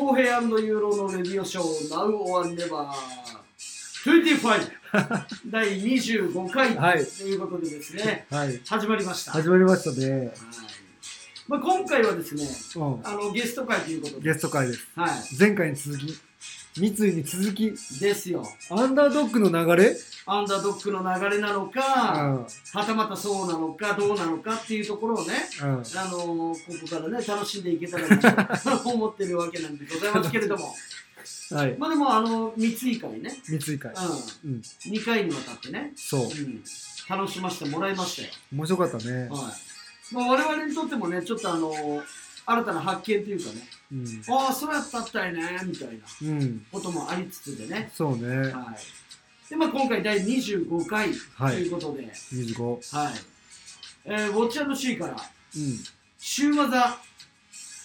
公平ユーロのレディオショー Now or Never 25 第25回はいということでですね、はい。始まりました。始まりましたね。はいまあ、今回はですね、うん。あのゲスト会ということで、ゲスト会です。はい、前回に続き、三井に続き、ですよ。アンダードッグの流れ？アンダードッグの流れなのうか、ん。はたまたそうなのか、どうなのかっていうところをね、うん。あのーここからね、楽しんでいけたらなと 思ってるわけなんでございますけれども、はい。まあでも、あの、三井会ね、三井会。ううん。ん、2回にわたってね、そう。うん、楽しませてもらいましたよ。面白かったね。はい。まあ、我々にとってもね、ちょっとあのー新たな発見というかね、うん。ああ、そうやったったいね、みたいなうん。こともありつつでね、そうね。はい。で、まあ今回第25回はいということで、25。はい。えー、ウォッチャー C から、うん。週技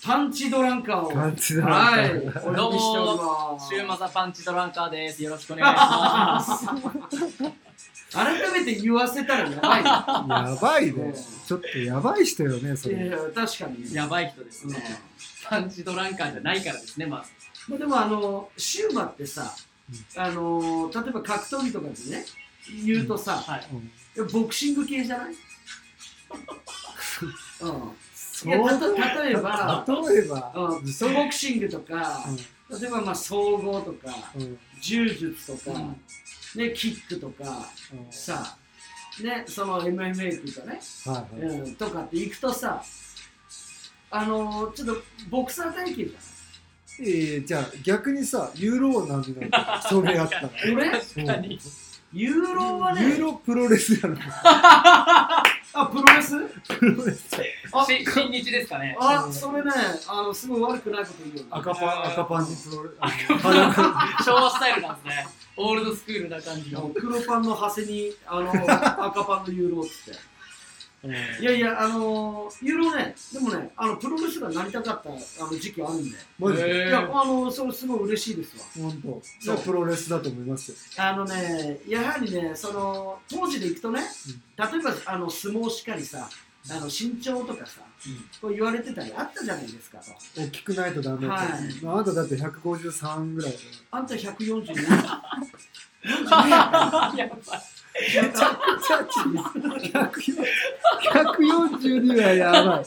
パンチドランカーを、感じだな。はい、お呼びどうしておりも。シューマザパンチドランカーです。よろしくお願いします。改めて言わせたらやばいよ。やばいね。ちょっとやばい人よね、それ。いやいや確かに。やばい人ですうんね。パンチドランカーじゃないからですね、まず。まあ、でもあの、シューマってさ、あの例えば格闘技とかでね、言うとさ、はい。うんいやボクシング系じゃない？うん。そいやたと例えば、例えば。うん、ソボクシングとか、う例えばまあ総合とか、ん。うん。柔術とか、うんね、キックとか、うんさ、ね、その MMA っていうかね、はいはい。うん、とかって行くとさ、あのちょっとボクサー体型じえー、じゃあ逆にさ、ユーロなんでなんだそれやったら。俺？ユーロはね、ユーロプロレスやろ。あ、プロレス？プロレス。あし新日ですかね。あ、それね、あの、すごい悪くないこと言うよね。赤パン、赤パンにプロレス。あ昭和スタイルなんですね。オールドスクールな感じの。黒パンの長谷に、あの、赤パンのユーロっつって。いやいや、あのユーロね、でもね、あのプロレスラーになりたかったあの時期あるんで、マジで？いや、あのそれすごい嬉しいですわ。本当。じゃあプロレスだと思いますよ。あのね、やはりね、その当時でいくとね、例えばあの相撲しかりさ、あの身長とかさ、こう言われてたりあったじゃないですかと。大きくないとダメだはいあなただって153ぐらいだよ。あんた142。42やばい。142はやばい。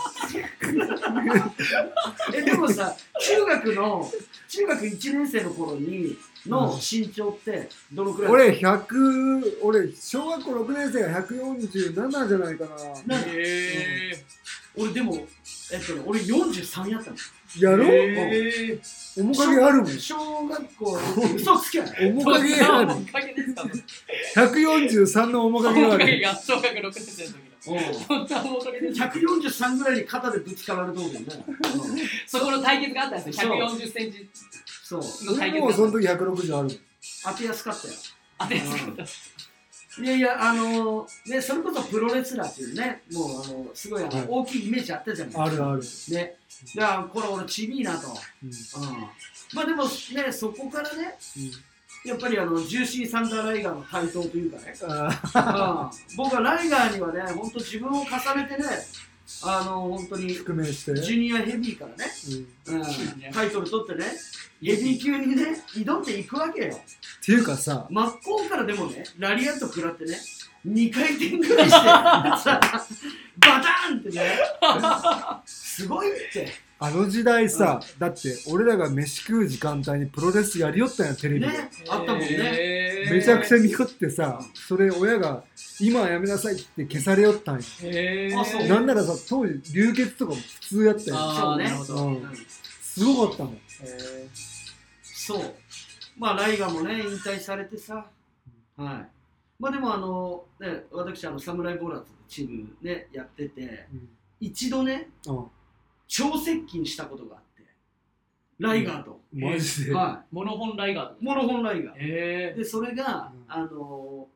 えでもさ、中学の中学1年生の頃にの身長ってどのくらい？俺100、俺小学校6年生が147じゃないかな。なへ俺でもえっとね、俺43やったの。やろ？へー面影あるもん。小学校嘘つけない。面影ある。おかげですか？143の面影があおかげる。が小学6年生の時の。そんな面影ですか143ぐらいに肩でぶつかられとるもんね。う んそこの対決があったんですよ。そう140センチそう。の対決俺もうその時160ある。当てやすかったよ。当てですいやいや、あのね、それこそプロレスラーっていうね、もうあのすごいあの、はい大きいイメージあったじゃないですか。あるある。ね。だから、これ俺ちびいなと。うんうん。まあでもね、そこからね、やっぱりあの、ジューシーサンダーライガーの台頭というかね。あうん僕はライガーにはね、本当自分を重ねてね、あの、本当にー覆面して。ジュニアヘビーからね、うんタイトル取ってね、ヘビー級にね、挑んでいくわけよ。ていうかさ、真っ向からでもね、ラリアット食らってね、2回転ぐらいして、さ バターンってね、すごいって。あの時代さ、だって俺らが飯食う時間帯にプロレスやりよったんや、テレビで。ね、あったもんね。めちゃくちゃ見よってさ、それ親が今はやめなさいって消されよったんよ。へーあそうなんならさ、当時流血とかも普通やったよ。あーそうねなるほどうんうんすごかったもん。そう。まあ、ライガーもね、引退されてさ、はい。まあでも、あの、ね、私、あの、サムライボーラーズのチームね、やってて、一度ね、うん超接近したことがあって、ライガーと。マジで？はモノホンライガーい。モノホンライガー。へで、それが、うんあの、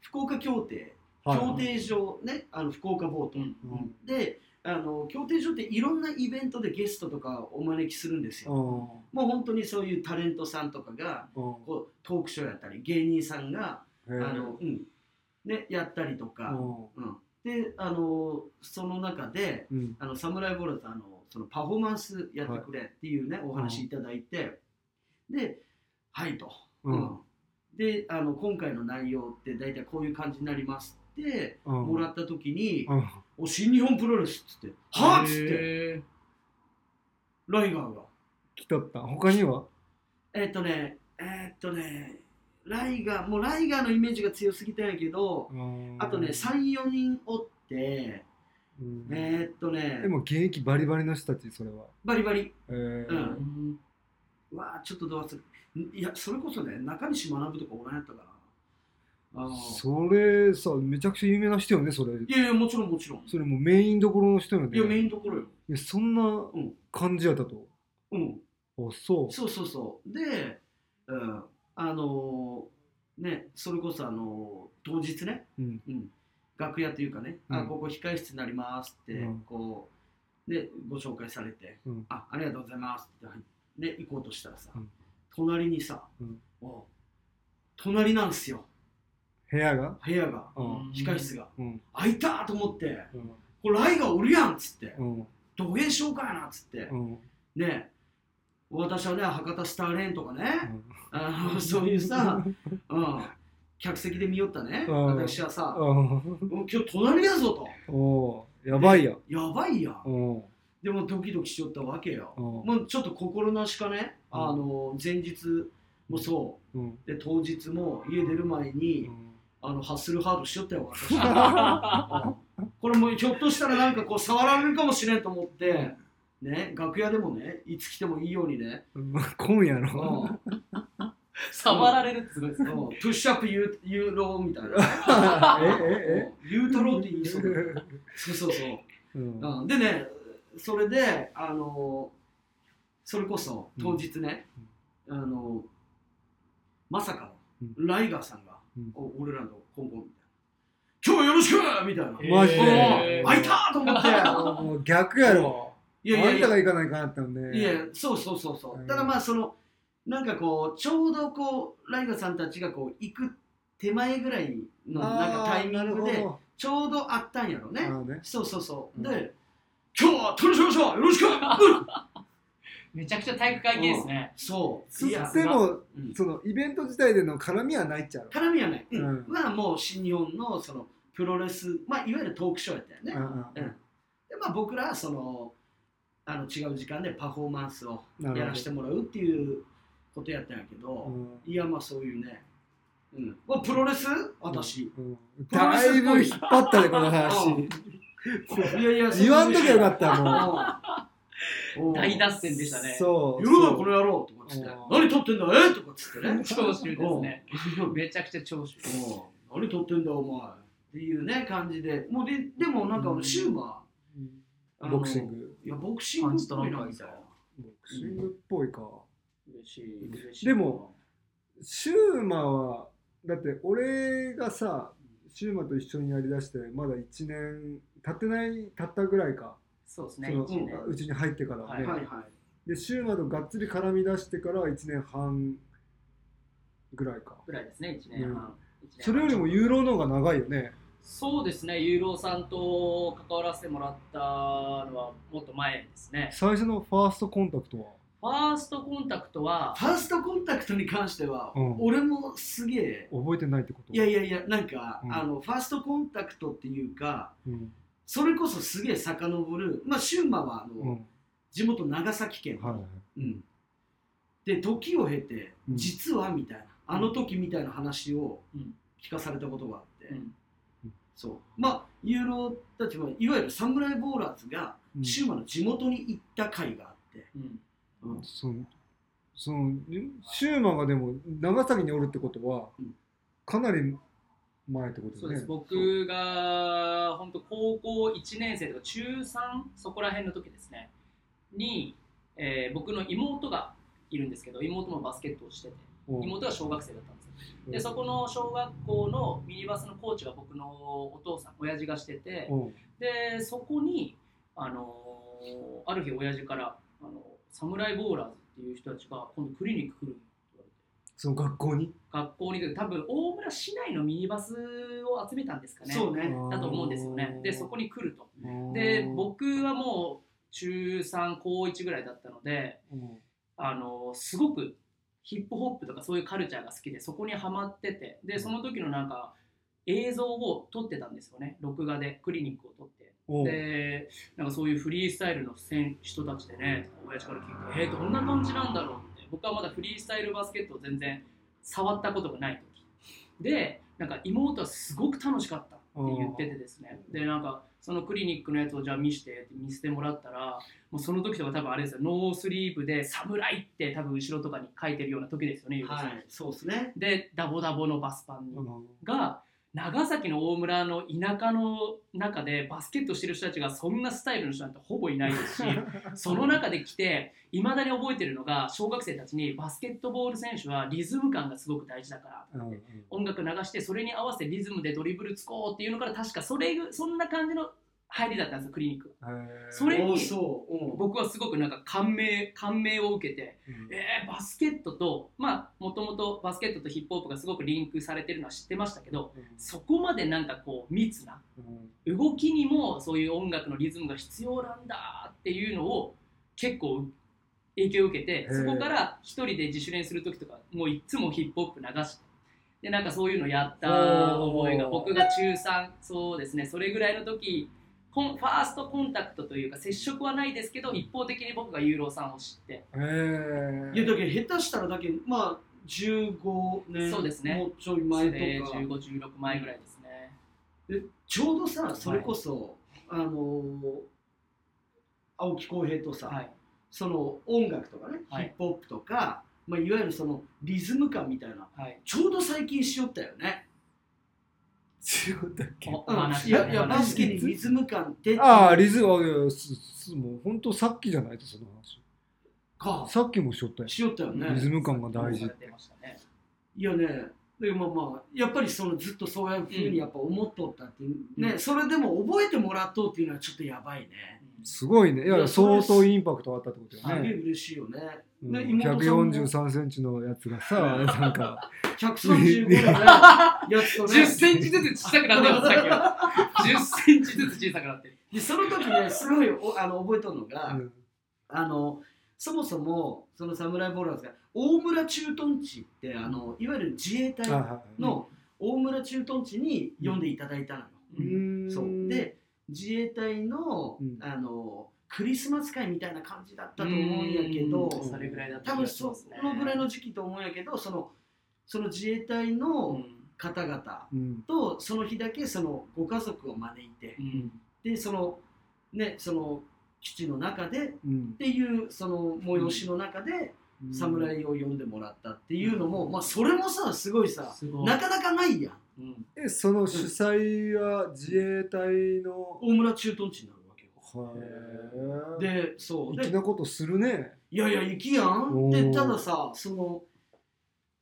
福岡協定、はい協定上、ね、あの、福岡ボート。うんうんで、あの、協定上っていろんなイベントでゲストとかお招きするんですよ。うん。もう本当にそういうタレントさんとかが、うん。こうトークショーやったり芸人さんが、あのうん。ね、やったりとか、ううん。であのその中でんうん。あのサムライボールズあのそのパフォーマンスやってくれっていうね、お話いただいて、ではいと、うん。であの今回の内容って大体こういう感じになりますってうん。もらった時にうん「お新日本プロレス」っつって「はっ!」っつって。へライガーが。来とった。他には？えっとねえっとねライガーもうライガーのイメージが強すぎたんやけどあとね34人おってうん。えっとねでも現役バリバリの人たちそれは。バリバリ。えー。うん。わあちょっとどうする。いやそれこそね中西学とかおらんやったからそれさめちゃくちゃ有名な人よねそれ。いやいやもちろんもちろん。それもうメインどころの人よね。いやメインどころよ。いやそんなん感じやったと、うん。あそう。そうそうそう。で、うん、あのーねそれこそあのー当日ね、うん。うん、楽屋というかね、あうん。ここ控室になりますって、うん。こうでご紹介されて、うん。あありがとうございますって。はいで行こうとしたらさ、うん。隣にさ、うん。お隣なんすよ部屋が？部屋がうん。控室が、うん。開いたと思ってうん。これライがおるやんっつってうん。どげんしようかやなっつって、うん。ね私はね博多スターレーンとかね、うん。あのそういうさ、うん、客席で見よったね、うん。私はさ、うん。もう今日隣だぞと、おーやばいや。やばいやん、うん。でもドキドキしよったわけよ、うん。もうちょっと心なしかね、うん。あの前日もそう。ん。う、で当日も家出る前に、あのハッスルハードしよったよ、私。う んこれもうひょっとしたらなんかこう触られるかもしれんと思って、ね、楽屋でもね、いつ来てもいいようにね、うん今夜うん。の触られるってすごい。ですねうん。プッシュアップユーユーローみたいな。えユータローって言いそう。そうそうそう。ええうん。うん、でね、それで、あのそれこそ当日ね、あのまさかのライガーさんが、うんお俺らの今後みたいな。今日はよろしくみたいな。マジで開いたと思って。もう逆やろいやいやいやあんたが行かないかなったもんねいや、そうそうそうそう。うんただまあ、その、なんかこう、ちょうどこう、ライガーさんたちがこう、行く手前ぐらいのなんかタイミングで、ほちょうどあったんやろね。ねそうそうそう。うんで、今日は取りしましょうよろしくうんめちゃくちゃ体育会系ですね。そう。ついや、でもうん。そのイベント自体での絡みはないっちゃう絡みはない。うん。うんまあ、もう新日本のそのプロレス、まあ、いわゆるトークショーやったよね。うんで、まあ、僕らはその、あの違う時間でパフォーマンスをやらせてもらうっていうことやったんやけど、うん。いやまあそういうね、うん、まあプロレス？私、うん。だいぶ引っ張ったねこの話。うん。いやいや言わんときゃよかったももう大脱線でしたね。そう。言う。なこの野郎とかつって。うん。何撮ってんだえとかつってね。長州ですね。めちゃくちゃ長州。うん。何撮ってんだお前。っていうね感じで。もうででもなんかシューマーボクシング。いやボクシングっぽいなみたいなボクシングっぽいか。嬉しい。嬉しい。でも、シューマはだって俺がさシューマと一緒にやりだしてまだ1年経ってない経ったぐらいかそうですね。うちに入ってから。ね、はい。はいはい。でシューマとがっつり絡み出してから1年半ぐらいか。ぐらいですね。一年半。一年半。それよりもユーロの方が長いよね。そうですね。ユーロさんと関わらせてもらったのはもっと前ですね。最初のファーストコンタクトは？ファーストコンタクトは、ファーストコンタクトに関しては、うん。俺もすげえ。覚えてないってこと？いやいやいやなんか、うん。あのファーストコンタクトっていうかうんそれこそすげえ遡る。まあシューマはあの、うん。地元長崎県、はいうん、で時を経て、うん。実はみたいなあの時みたいな話をうん。聞かされたことがあって、うん。そう。まあユーロたちはいわゆるサムライボーラーズがうん。シューマの地元に行った回があって、うん。うん。そのそのシューマがでも長崎におるってことは、うん。かなり前ってことだね。そうです。僕が本当高校1年生とか中3そこら辺の時ですね。に、えー僕の妹がいるんですけど妹もバスケットをしててう。ん妹が小学生だったんですでそこの小学校のミニバスのコーチが僕のお父さん親父がしててう。んでそこにあのーある日親父からあのサムライボーラーズっていう人たちが今度クリニック来るって言われてその学校に？学校に多分大村市内のミニバスを集めたんですかね。そうね。だと思うんですよね。でそこに来ると。うんで僕はもう中3高1ぐらいだったのでうん。あのすごくヒップホップとかそういうカルチャーが好きでそこにはまってて。でその時のなんか映像を撮ってたんですよね。録画でクリニックを撮って。でなんかそういうフリースタイルの選人たちでね親父から聞いてえー、どんな感じなんだろう僕はまだフリースタイルバスケットを全然触ったことがない時。でなんか妹はすごく楽しかったって言っててですね。でなんかそのクリニックのやつをじゃあ見してって見せてもらったらもうその時とか多分あれですよ。ノースリーブで「侍」って多分後ろとかに書いてるような時ですよね、はいそうですね。でダボダボのバスパンが長崎の大村の田舎の中でバスケットしてる人たちがそんなスタイルの人なんてほぼいないですし その中で来ていまだに覚えてるのが小学生たちにバスケットボール選手はリズム感がすごく大事だからうんうん。音楽流してそれに合わせてリズムでドリブルつこうっていうのから確かそれそんな感じの入りだったんですよクリニック。それに僕はすごくなんか感銘感銘を受けてうん。えー、バスケットとまあもともとバスケットとヒップホップがすごくリンクされてるのは知ってましたけどそこまでなんかこう密なうん。動きにもそういう音楽のリズムが必要なんだっていうのを結構影響を受けてそこから一人で自主練する時とかもういっつもヒップホップ流してでなんかそういうのやった覚えが僕が中3そうですねそれぐらいの時ファーストコンタクトというか接触はないですけど一方的に僕がユーロさんを知って。へえいやだけど下手したらだけどまあ15年そうですね。もうちょい前とでか1516前ぐらいですね。でちょうどさそれこそ、あのー青木浩平とさ、はい。その音楽とかね、はい。ヒップホップとか、まあ、いわゆるそのリズム感みたいなはい。ちょうど最近しよったよね、違ったっけいやいやバスケにリズム感ってああリズムあいやすすもう本当さっきじゃないとその話。か。さっきもしよったよしよったよね。リズム感が大事されてましたね。いやねでまあまあやっぱりそのずっとそういうふうにやっぱ思っとったっていう、ね、うん。それでも覚えてもらっとうっていうのはちょっとやばいね、すごいね。いや相当インパクトあったってことよね、すげえ嬉しいよね、うん。ね妹さんも。143センチのやつがさ なんか。135のねやつとね。10センチずつ小さくなってますさっきは10センチずつ小さくなってる。でその時ねすごいおあの覚えとるのが、うん。あのそもそもそのサムライボールなんですが大村駐屯地ってあのいわゆる自衛隊の大村駐屯地に呼んでいただいたの。よ、うーん。そう。で自衛隊の,、うん。あのクリスマス会みたいな感じだったと思うんやけどうん。それぐらいだった気多分そのぐらいの時期と思うんやけどそのその自衛隊うのん。方々うん。とその日だけそのご家族を招いてうん。でそのねその基地の中でっうん。ていうその催しの中でうん。侍を呼んでもらったっていうのも、まあそれもさすごいさすごい。なかなかないやんえその主催は自衛隊の、大村駐屯地になるわけよ。へえでそう。で粋なことするね。いやいや行きやん。でたださその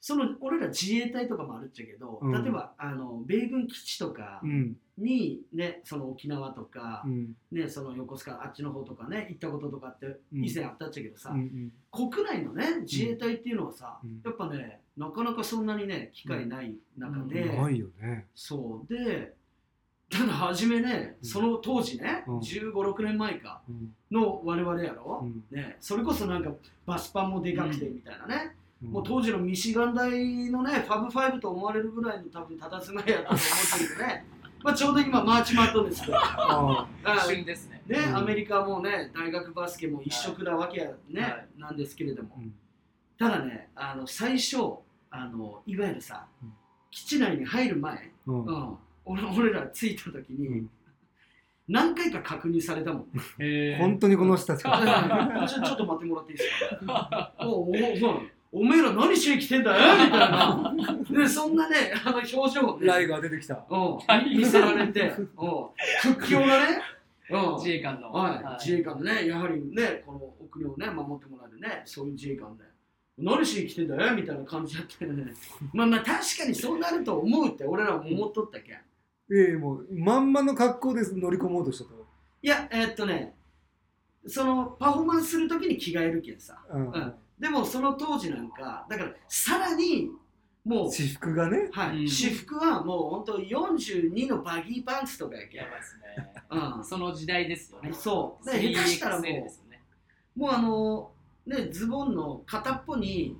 その俺ら自衛隊とかもあるっちゃけど、うん。例えばあの米軍基地とかうん。にねその沖縄とかう、ん。ねその横須賀あっちの方とかね行ったこととかってうん。以前あったっちゃけどさ、うん国内のね自衛隊っていうのはさ、うん。やっぱねなかなかそんなにね機会ない中で、うん。ないよね。そう。でただ初めねうん。その当時ね、うん。1 5 6年前かうん。の我々やろ、うん。ね、それこそなんかバスパンもでかくてみたいなね、うん。もう当時のミシガン大のねファブファイブと思われるぐらいの多分佇まいやったと思ってるけどね。まあちょうど今 March Mad ですけどああ一瞬ですね。ね、うん。アメリカもね大学バスケも一色なわけやね、はい。なんですけれども、うん。ただねあの最初あのいわゆるさ、うん。基地内に入る前、うん。うん、俺俺ら着いた時に、うん。何回か確認されたもん。ね本当にこの人たちか。ちょちょっと待ってもらっていいですか？おおおおめえら何しに来てんだよみたいな。でそんなねあの表情をね。ライが出てきた。うん。見せられてうん。屈強なね。うん。自衛官の。はい、自衛官でね、やはりね、このお国をね、守ってもらえるね、そういう自衛官で。何しに来てんだよみたいな感じだったよね。まあまあ、確かにそうなると思うって、俺らも思っとったけん。ええもうまんまの格好で乗り込もうとしたと。いや、えーっとね、そのパフォーマンスするときに着替えるけんさ。うん。うんでも、その当時なんか、だから、さらに、もう、私服がね。はい。うん。私服はもう本当42のバギーパンツとかやけやばいですね。う んその時代ですよね。そう。で下手したらも 3XL ですよね。うもうあのねズボンの片っぽに、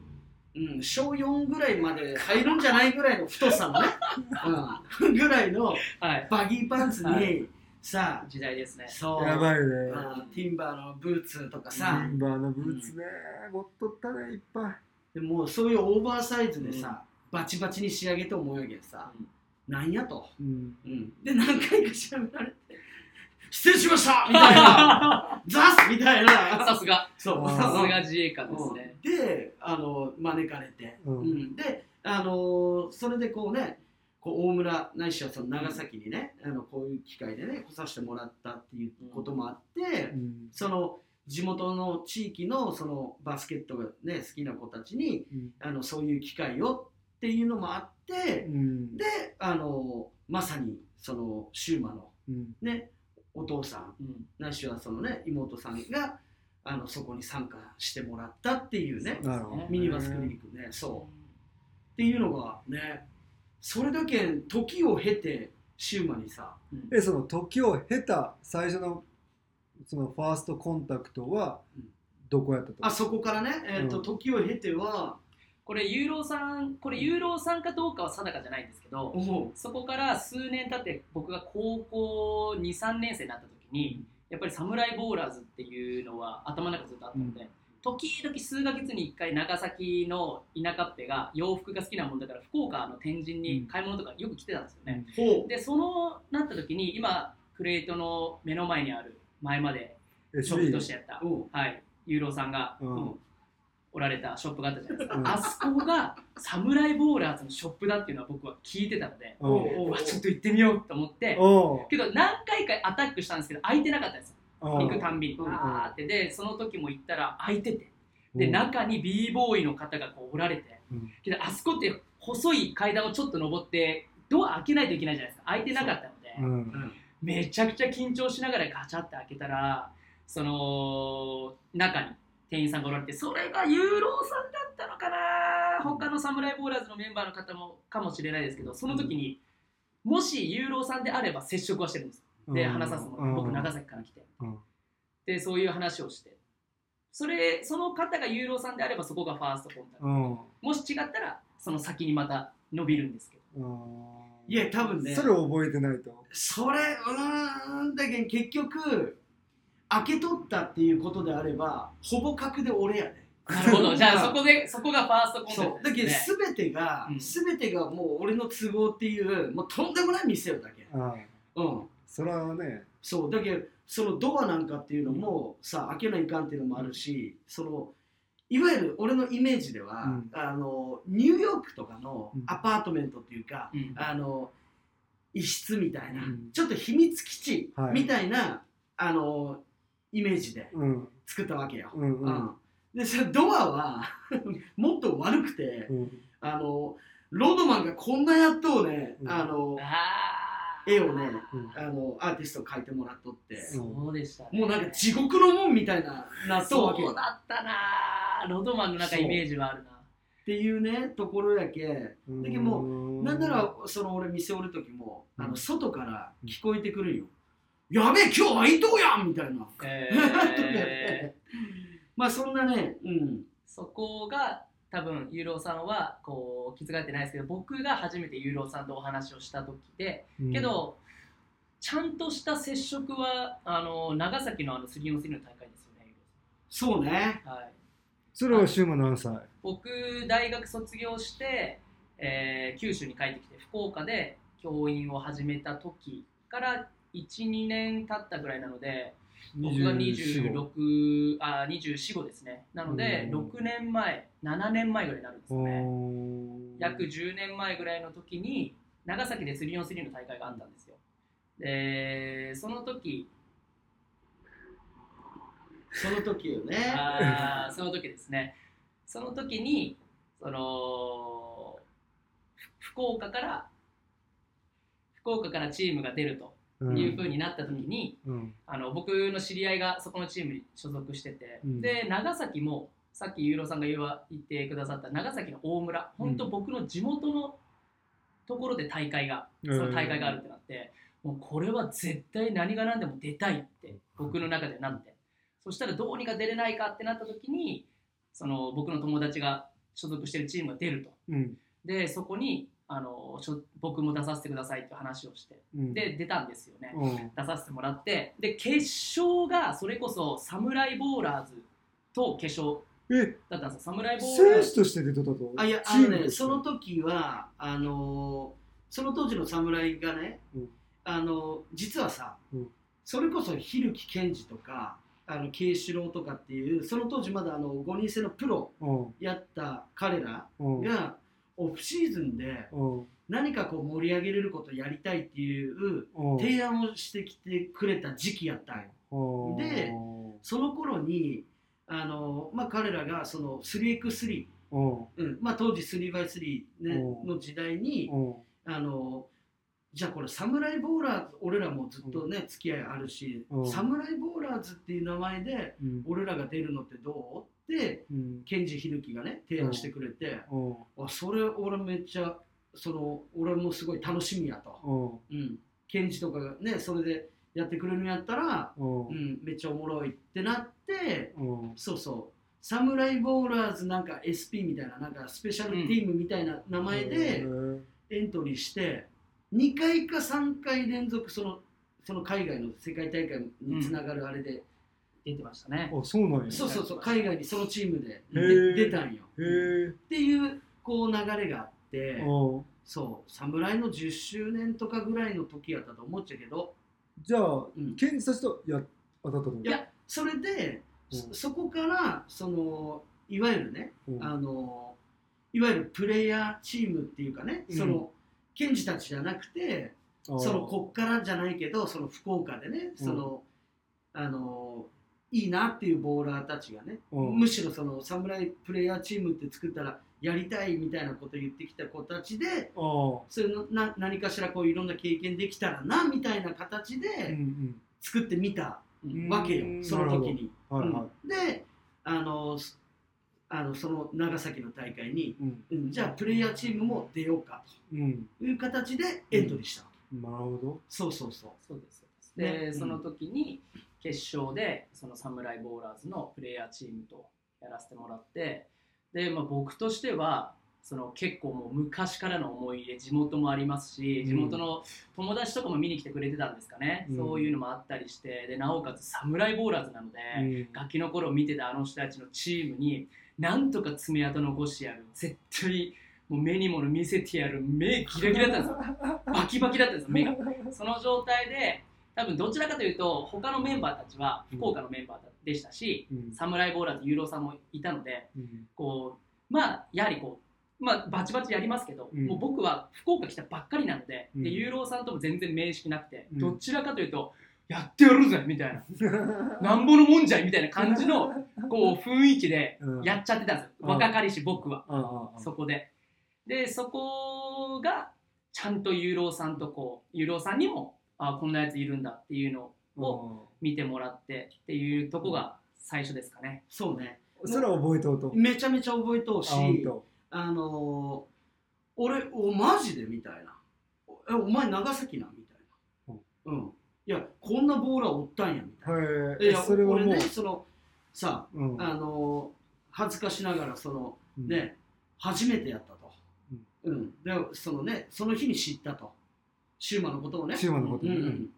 うん、小4ぐらいまで入るんじゃないぐらいの太さのね、うん、ぐらいのはい。バギーパンツに、はいさ時代ですね。そう。やばいね。うんティンバーのブーツとかさ、メンバーのブーツね。持っとったねいっぱい。でもうそういうオーバーサイズでさ、バチバチに仕上げて思うやけどさ、うん。なんやと、うん。うん、で何回か調べられて失礼しましたみたいな。ザスみたいな。さすが。そう。さすが自衛官ですね。うん。であの招かれて、うん。うん。であのそれでこうねこう大村ないしはその長崎にね、あのこういう機会でね来させてもらったっていうこともあって、うん。その地元の地域のそのバスケットがね好きな子たちにうん。あのそういう機会をっていうのもあって、うん。であのまさにそのシューマのうん。ねお父さんうん。ないしはそのね妹さんがあのそこに参加してもらったっていうね。ミニバスクリニックねそう。っていうのがねそれだけ時を経てシューマにさえその時を経た最初のそのファーストコンタクトはうん。どこやったとあそこからね、えーとうん。時を経てはこれユーロさんこれユーロさんかどうかは定かじゃないんですけどおう。そこから数年経って僕が高校23年生になった時にやっぱりサムライボーラーズっていうのは頭の中ずっとあったので、時々数ヶ月に1回長崎の田舎っぺが洋服が好きなもんだから福岡の天神に買い物とかよく来てたんですよね、ほう。でそのなった時に今クレートの目の前にある前までショップとしてやった、はい、ユーロさんが、うんうん。おられたショップがあったじゃないですか、うん。あそこがサムライボーラーズのショップだっていうのは僕は聞いてたので、ちょっと行ってみようと思ってけど何回かアタックしたんですけど空いてなかったんですよ行くたんびにーって。でその時も行ったら空いてて。でうん。中に b ボーイの方がこうおられて。うん。けどあそこって細い階段をちょっと登ってドア開けないといけないじゃないですか。開いてなかったので、うん。うんめちゃくちゃ緊張しながらガチャって開けたらその中に店員さんがおられてそれがユーローさんだったのかな。他のサムライボーラーズのメンバーの方もかもしれないですけどその時にもしユーローさんであれば接触はしてるんですで話させてもらって僕長崎から来て。うん。でそういう話をして。それその方がユーローさんであればそこがファーストコンタクト。うん。もし違ったらその先にまた伸びるんですけど。うん。いや多分ね。それを覚えてないと。それうーんだけど結局開け取ったっていうことであればほぼ確で俺やねなるほど。じゃあそこでそこがファーストコンタそう。だけどクトですね全てが、うん。全てがもう俺の都合っていうもうとんでもない店よだけ。ああうんそれはねそうだけどそのドアなんかっていうのもさ開けないかんっていうのもあるしそのいわゆる俺のイメージでは、うん。あのニューヨークとかのうん。アパートメントっていうか、うん。あの一室みたいな、うん。ちょっと秘密基地はい。みたいな、あのイメージでうん。作ったわけよ。うんううんん。でそのドアは もっと悪くて、うん。あのロードマンがこんなやっとうね、うん。あのあー絵をねうん。あのアーティスト描いてもらっとって、そうでしたね。もうなんか地獄の門みたいななっとうわけよ。そうだったなロドマンの中イメージはあるな。っていうねところやけ。うん。だけどもなんならその俺店おる時もあのうん外から聞こえてくるん。よ、やべえ今日空いとうやんみたいな、えー。まあそんなねうん。そこが多分ユーロさんはこう気づかれてないですけど僕が初めてユーロさんとお話をした時でうん。けど、ちゃんとした接触はあの長崎のあの 3on3 の大会ですよねそうね。はい。それはシューマ何歳？僕大学卒業して、えー九州に帰ってきて福岡で教員を始めた時から12年経ったぐらいなので僕が26あ24、5ですね。なのでうん。6年前7年前ぐらいになるんですよね。約10年前ぐらいの時に長崎で 3on3 の大会があったんですよ。でその時その時よね。あーその時ですね。その時にそのふ福岡から福岡からチームが出るとうん。いう風になった時に、うん。あの僕の知り合いがそこのチームに所属してて、うん。で長崎もさっきユーロさんが言わ言ってくださった長崎の大村本当僕の地元のところで大会が、その大会があるってなって、もうこれは絶対何が何でも出たいって僕の中でなって、そしたらどうにか出れないかってなった時にその僕の友達が所属してるチームが出ると。うん。でそこにあのしょ僕も出させてくださいって話をしてうん。で出たんですよね、うん。出させてもらってで決勝がそれこそサムライボーラーズと決勝えだったんですよ。サムライボーラーズ選手として出てたと？あいやあのねその時はあのーその当時の侍がね、うん。あのー実はさ、うん。それこそ蛭木健二とかあの慶四郎とかっていうその当時まだあの5人制のプロうん。やった彼らうん。がオフシーズンでうん何かこう盛り上げれることやりたいっていううん提案をしてきてくれた時期やったんよ。でその頃にあの、まあ、彼らがその 3x3、うん。うん。まあ、当時 3x3、ねうん。の時代にうん。あのじゃあこれサムライボーラーズ俺らもずっとね、付き合いあるし、うん。サムライボーラーズっていう名前でうん。俺らが出るのってどう？うん。ケンジヒルキがね提案してくれて、うん。あそれ俺めっちゃその俺もすごい楽しみやと、うん。うん、ケンジとかがねそれでやってくれるんやったら、うん。うん、めっちゃおもろいってなってうん。そうそう。サムライボーラーズなんか SP みたいななんかスペシャルティームみたいな名前でエントリーして2回か3回連続そのその海外の世界大会につながるあれで、出てましたね。あそうなんや。そうそうそう海外にそのチームで。出たんよ。っていうこう流れがあってうん。そう侍の10周年とかぐらいの時やったと思っちゃうけど、じゃあうん。ケンジたちとや当たったのいやそれで、うん。そそこからそのいわゆるねうん。あのいわゆるプレイヤーチームっていうかね、うん。その検事たちじゃなくてそのこっからじゃないけどその福岡でねその、あのいいなっていうボーラーたちがね、うん。むしろその侍プレイヤーチームって作ったらやりたいみたいなこと言ってきた子たちでそれのな何かしらこういろんな経験できたらなみたいな形うんでうん。作ってみたうんわけよ、うん。その時に。はいはい。うん。であのすあのその長崎の大会に、うん。うん、じゃあプレイヤーチームも出ようかうん。という形でエントリーした、なるほど。そうそうそそう。ですそうです。で、ね。その時に決勝でそのサムライボーラーズのプレイヤーチームとやらせてもらってで、まあ、僕としてはその結構もう昔からの思い入れ地元もありますしうん。地元の友達とかも見に来てくれてたんですかね、うん。そういうのもあったりしてでなおかつサムライボーラーズなので、うん。ガキの頃見てたあの人たちのチームになんとか爪痕残してやる。絶対もう目にもの見せてやる。目ギラギラだったんですよ。バキバキだったんですよ。目が。その状態で多分どちらかというと他のメンバーたちは福岡のメンバーでしたし、うん。サムライボーラーズユーロさんもいたのでうん。こうまあやはりこうまあバチバチやりますけど、うん。もう僕は福岡来たばっかりなので,、うん。でユーロさんとも全然面識なくて、うん。どちらかというとやってやるぜみたいな なんぼのもんじゃいみたいな感じのこう 雰囲気でうん。やっちゃってたんです若かりし僕は、そこで。でそこがちゃんとユーロさんとこうユーロさんにもあこんなやついるんだっていうのを見てもらってっていうとこが最初ですかね。うそうねそれは覚えとうと。めちゃめちゃ覚えとうしあのー俺おマジでみたいな。おえお前長崎なみたいな。うん。いやこんなボーラーおったんやみたいはいないやそれはもう俺ねそのさうん。あのー恥ずかしながらそのうん。ね、初めてやったと、うん。でそのねその日に知ったとシューマのことをね。シューマのことね。うんうん。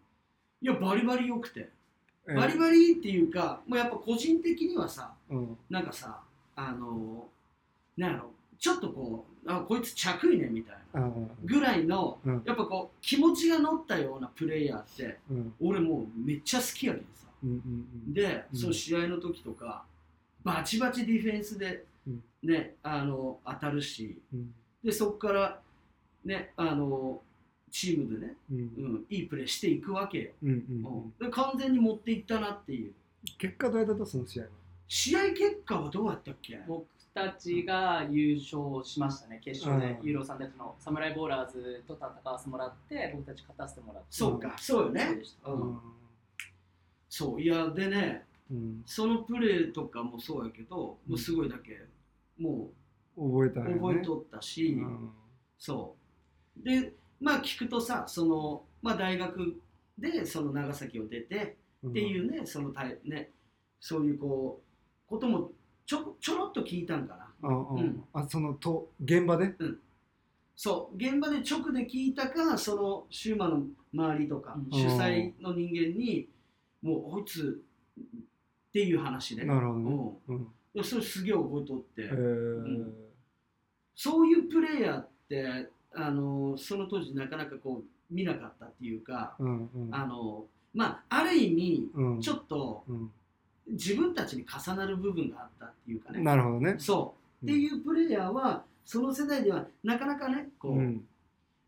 いやバリバリ良くて。ええ。バリバリっていうかもうやっぱ個人的にはさうん。なんかさあのなんやろちょっとこうあこいつ着衣ねみたいな。ぐらいのうん。やっぱこう気持ちが乗ったようなプレイヤーってうん。俺もうめっちゃ好きやけんさ。うんうんで、うん。その試合の時とかバチバチディフェンスで、うん。ねあの当たるし。うん。でそこからねあのチームでね、うん。うん、いいプレーしていくわけよ、うんうんうん。で完全に持っていったなっていう。結果どうやったとその試合は？試合結果はどうやったっけ？僕たちが優勝しましたね決勝で。うん。ユーロさんたちのサムライボーラーズと戦わせてもらって僕たち勝たせてもらって。そうか。そうよね。そういやでねうん。そのプレーとかもそうやけど、もうすごいだけも覚えたよね。う覚えとったし、うん。そう。でまあ聞くとさその、まあ、大学でその長崎を出てっていうね、そのたいねそういうこうこともちょちょろっと聞いたんかな。うんうん。うん。あそのと現場で？そう。現場で直で聞いたかそのシューマの周りとか、うん。主催の人間にもうこいつっていう話で、なるほどね。うん。それすげえ覚えとって、えー。そういうプレイヤーってあのその当時なかなかこう見なかったっていうか、うんうん。あのまあある意味うん。ちょっとうん。自分たちに重なる部分があったっていうかね。なるほどね。そう。っていうプレイヤーはその世代ではなかなかねこう、うん。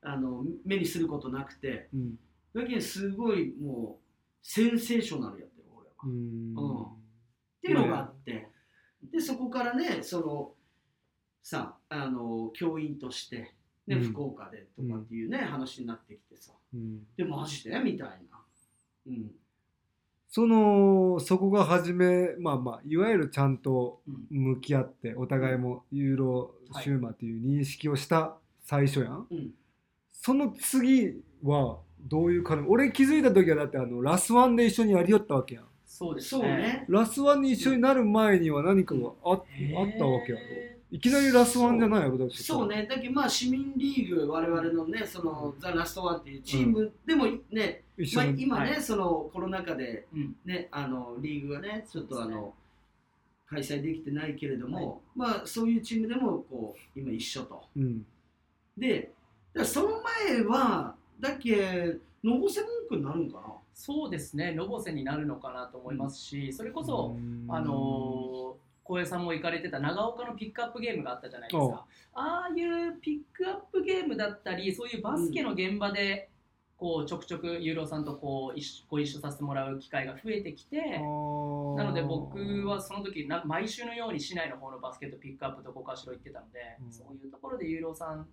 あの目にすることなくてうん。だけどすごいもうセンセーショナルやったよ俺は。うん。うん。っていうのがあって、でそこからねそのさあの教員として、ねうん。福岡でとかっていうね、話になってきてさ。うん。でマジで？みたいな、うん、そのそこが初めまあまあいわゆるちゃんとうん。向き合ってお互いもユーロはいシューマっていう認識をした最初やん、うん。その次はどういう感じ俺気づいた時はだってあのラスワンで一緒にやりよったわけやん。そうですね。ラスワンに一緒になる前には何かがあ,、あったわけやろいきなりラスワンじゃないやろだそうね。だけどまあ市民リーグ我々のねそのザ・ラストワンっていうチームでもね、まあ、今ね、はい。そのコロナ禍でうん。ねあのリーグがねちょっとあの、開催できてないけれども、はい。まあそういうチームでもこう今一緒と。うん。でその前はだっけのぼせ文句になるんかな？そうですね。のぼせになるのかなと思いますしそれこそ、うん。あのー小江さんも行かれてた長岡のピックアップゲームがあったじゃないですか。ああいうピックアップゲームだったりそういうバスケの現場で、こうちょくちょくユーロさんとこう一緒ご一緒させてもらう機会が増えてきてなので僕はその時な毎週のように市内の方のバスケットピックアップとこかしろ行ってたので、うん。そういうところでユーロさん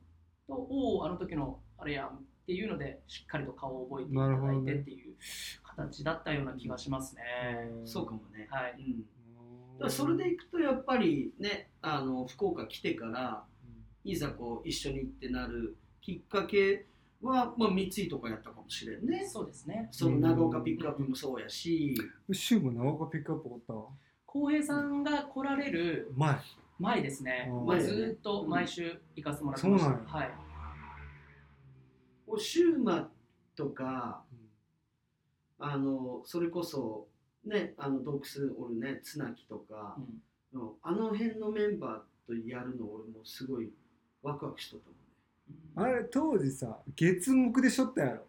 とおおあの時のあれやんっていうのでしっかりと顔を覚えていただいてっていう形だったような気がしますね。そうかもね。はい。うん、だそれでいくとやっぱりねあの福岡来てからいざこう一緒にってなるきっかけは、まあ、三井とかやったかもしれんね。そうですね。その長岡ピックアップもそうやし、シューも長岡ピックアップおった浩平さん。が来られる前前ですね。うん。まあ、ずーっと毎週行かせてもらってました。そうなん。やはい。こうシューマとかあのそれこそねあのドックスおるね綱木とかう、ん。うんあの辺のメンバーとやるの俺もすごいワクワクしとったもんね。あれ当時さ月木でしょったやろ？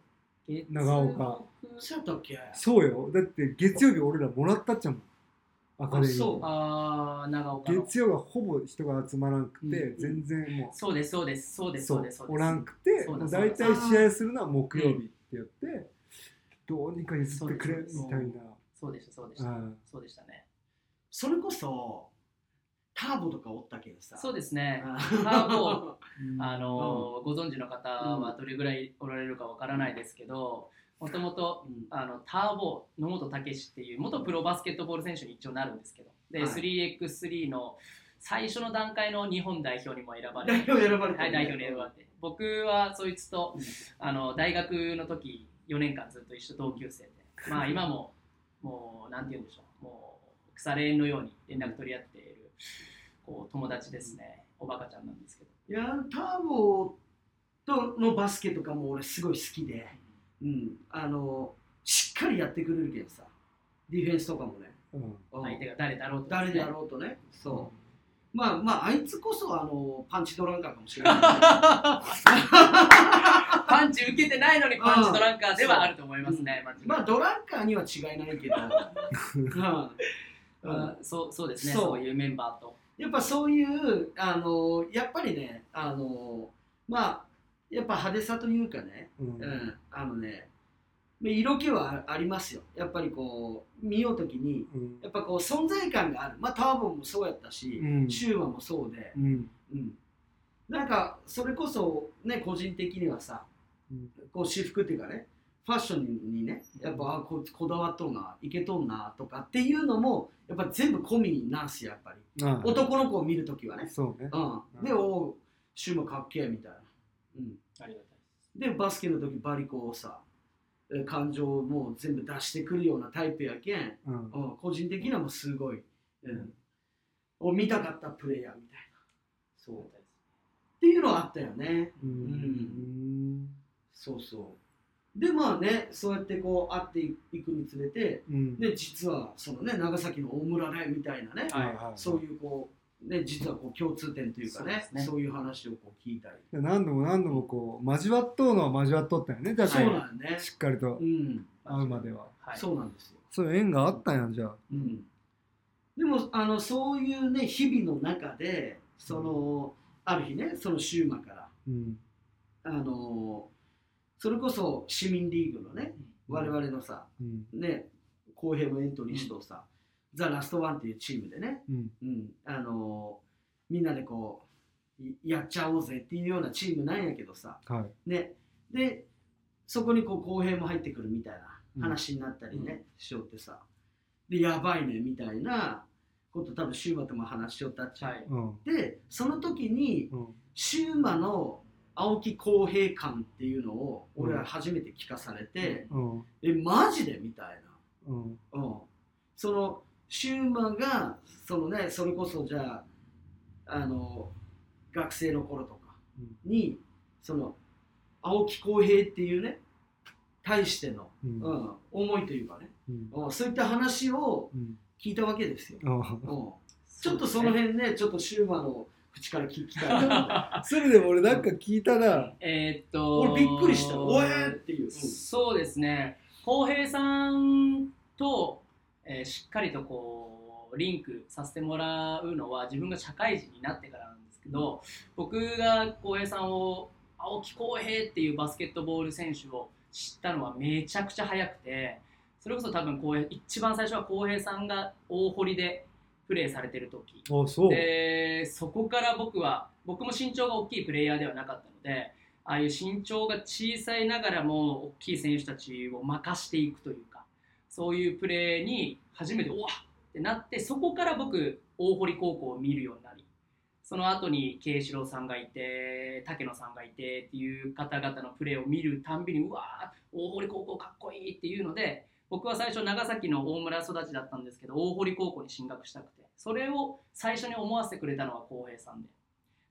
月長岡。そうやったっけ？そうよ。だって月曜日俺らもらったっちゃもん。アカデミー。あそう。ああ長岡の。月曜がほぼ人が集まらんくて、うん全然もそうですそうですそううですそう。ですそうです。おらんくて大体試合するのは木曜日って言って、どうにか譲ってくれみたいなそうでしたそうでしたうん。そうでしたね。それこそターボとかおったけどさ。そうですね。あターボあのーご存知の方はどれぐらいおられるかわからないですけどもともとうん。あのターボ野本武史っていう元プロバスケットボール選手に一応なるんですけどで、はい。3x3 の最初の段階の日本代表にも選ばれ代表選ばれてはい、代表に選ばれて。僕はそいつとうん。あの大学の時4年間ずっと一緒同級生でまあ 今ももうなんて言うんでしょう。もう腐れ縁のように連絡取り合っているこう友達ですね。おバカちゃんなんですけど。いやターボとのバスケとかも俺すごい好きで、うん、あのしっかりやってくれるけどさ。ディフェンスとかもね、うん。うん。相手が誰だろうと誰であうろうとね。そうまあまああいつこそあのパンチドランカーかもしれない、パンチ受けてないのにパンチドランカーではあると思いますね間違いなくまあドランカーには違いないけど、うん。あそうそうですねそう。そういうメンバーと。やっぱそういうあのやっぱりねあのまあやっぱ派手さというかね、うん。うん、あのね色気はありますよ。やっぱりこう見ようときにうん。やっぱこう存在感がある。まあターボンもそうやったし、うん。シューマもそうで、うん。うん、なんかそれこそね個人的にはさうん。こう私服っていうかねファッションにねやっぱあここだわっとんないけとんなとかっていうのもやっぱ全部込みなんすよやっぱり。あ男の子を見るときはね。そうね。うん。でおうシューマかっけえみたいな、うん、ありがたいでバスケの時バリコをさえ感情をもう全部出してくるようなタイプやけん、うん。うん、個人的にはもうすごい、うん、を見たかったプレイヤーみたいな。そうっていうのはあったよね。ううん。そうそう。でまあねそうやってこう会っていくにつれてうん。で実はそのね長崎の大村ねみたいなね、はい。そういうこうね実はこう共通点というかねね。そういう話をこう聞いたり。で何度も何度もこう交わっとうのは交わっとったよね。だからしっかりとうん。会うまでは。はい。そうなんですよ。そういう縁があったんやじゃあ。うん、でもあのそういうね日々の中でその、ある日ねそのシューマからうん。あのそれこそ市民リーグのね我々のさうん。ね公平もエントリーしとさ、ザ・ラストワンっていうチームでね、うん。うん、あのみんなでこういやっちゃおうぜっていうようなチームなんやけどさ。はい。ね。でそこにこう公平も入ってくるみたいな話になったりね、しよってさ。でやばいねみたいなこと多分シューマとも話しよったっちゃい。うん。でその時にうん。シューマの青木浩平感っていうのを俺は初めて聞かされて、うん。えマジでみたいうん。な、うん、そのシューマがそのねそれこそじゃああの学生の頃とかに、その青木浩平っていうね対しての、うん。うん、思いというかね、うん。うん、そういった話をうん。聞いたわけですよ、あうん、ちょっとその辺ねちょっとシューマの口から聞きたいな。それでも俺なんか聞いたらえーっと俺びっくりした。おえーっていう、そうですね。浩平さんと、えーしっかりとこうリンクさせてもらうのは自分が社会人になってからなんですけど僕が浩平さんを青木浩平っていうバスケットボール選手を知ったのはめちゃくちゃ早くてそれこそ多分浩平一番最初は浩平さんが大堀でプレーされてる時。あそう。でそこから僕は僕も身長が大きいプレイヤーではなかったのでああいう身長が小さいながらも大きい選手たちを任していくというかそういうプレーに初めておわっ！ってなってそこから僕大堀高校を見るようになりその後に慶四郎さんがいて竹野さんがいてっていう方々のプレーを見るたんびにうわー大堀高校かっこいいっていうので僕は最初長崎の大村育ちだったんですけど大堀高校に進学したくてそれを最初に思わせてくれたのは浩平さんで。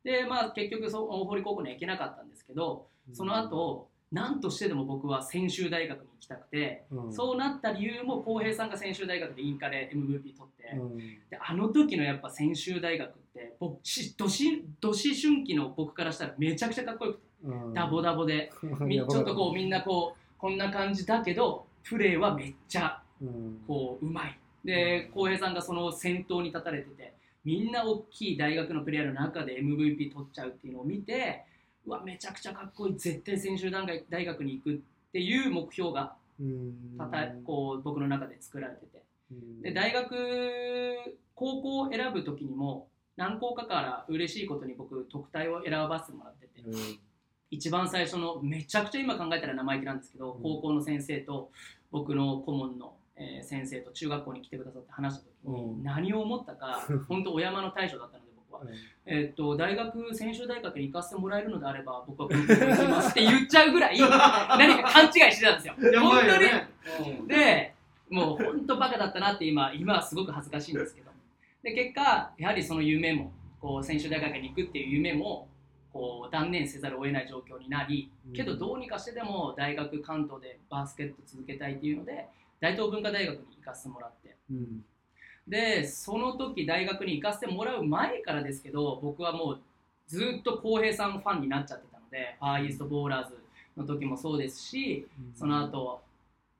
でまあ結局そう大堀高校には行けなかったんですけどその後何としてでも僕は専修大学に行きたくて、うん。そうなった理由も浩平さんが専修大学でインカレ MVP 取って、うん。であの時のやっぱ専修大学って僕しどしどし春季の僕からしたらめちゃくちゃかっこよくてうん。ダボダボで みちょっとこうみんなこうこんな感じだけどプレーはめっちゃうん。こううまい。で浩平さんがその先頭に立たれててみんな大きい大学のプレイヤーの中で MVP 取っちゃうっていうのを見てうわめちゃくちゃかっこいい。絶対専修大学大学に行くっていう目標がうん。たたこう僕の中で作られてて。うん。で大学高校を選ぶ時にも何校かから嬉しいことに僕特待を選ばせてもらってて。うん。一番最初のめちゃくちゃ今考えたら生意気なんですけど、うん。高校の先生と僕の顧問の、えー先生と中学校に来てくださって話した時に、うん。何を思ったか 本当お山の大将だったのえーっと大学専修大学に行かせてもらえるのであれば僕はこの行きますって言っちゃうぐらい 何か勘違いしてたんですよ。本当に。でもう本当バカだったなって今今はすごく恥ずかしいんですけど。で結果やはりその夢もこう専修大学に行くっていう夢もこう断念せざるを得ない状況になりけどどうにかしてでも大学関東でバスケット続けたいっていうので大東文化大学に行かせてもらって。うんでその時大学に行かせてもらう前からですけど僕はもうずっと浩平さんファンになっちゃってたのでファーイーストボーラーズの時もそうですしその後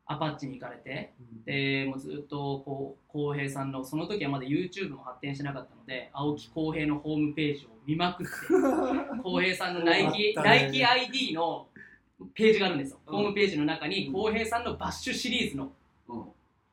アパッチに行かれてでもうずっとこう浩平さんのその時はまだ YouTube も発展してなかったので青木浩平のホームページを見まくって 浩平さんのナイキ、ね。ナイキ ID のページがあるんですよ、うん。ホームページの中に浩平さんのバッシュシリーズのうん。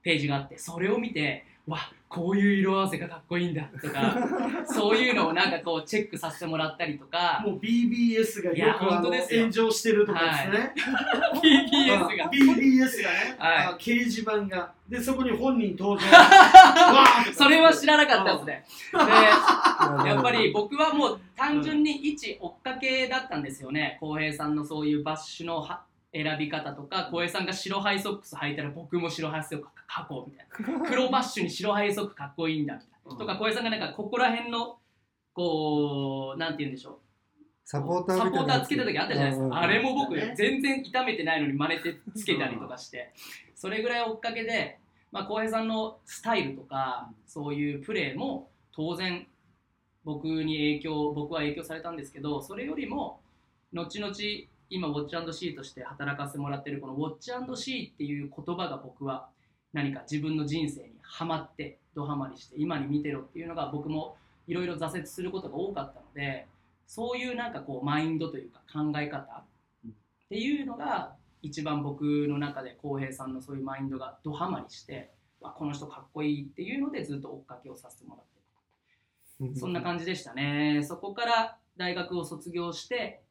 ページがあってそれを見てわこういう色合わせがかっこいいんだとか そういうのをなんかこうチェックさせてもらったりとか。もう BBS がいやよくあの本当ですよ。炎上してるとかですね、PBS が。あ BBS がね、はい。あ掲示板が。でそこに本人登場。それは知らなかったですね。でややっぱり僕はもう単純に一追っかけだったんですよね。浩平さんのそういうバッシュのは選び方とか浩平さんが白ハイソックス履いたら僕も白ハイソックス書こうみたいな。黒バッシュに白ハイソックスかっこいいんだみたいな。とか浩平さんがなんかここら辺のこうなんて言うんでしょう。サポーターサポーターつけた時あったじゃないですか。あれも僕ね全然痛めてないのに真似てつけたりとかして、それぐらい追っかけで、まあ、浩平さんのスタイルとか、そういうプレーも当然僕に影響、僕は影響されたんですけど、それよりも、後々今、ウォッチシーとして働かせてもらってるこのウォッチシーっていう言葉が僕は何か自分の人生にはまって、ドハマりして、今に見てろっていうのが僕もいろいろ挫折することが多かったので、そういうなんかこうマインドというか考え方っていうのが一番僕の中で浩平さんのそういうマインドがドハマりしてこの人かっこいいっていうのでずっと追っかけをさせてもらってそんな感じでしたね。そこから大学を卒業して、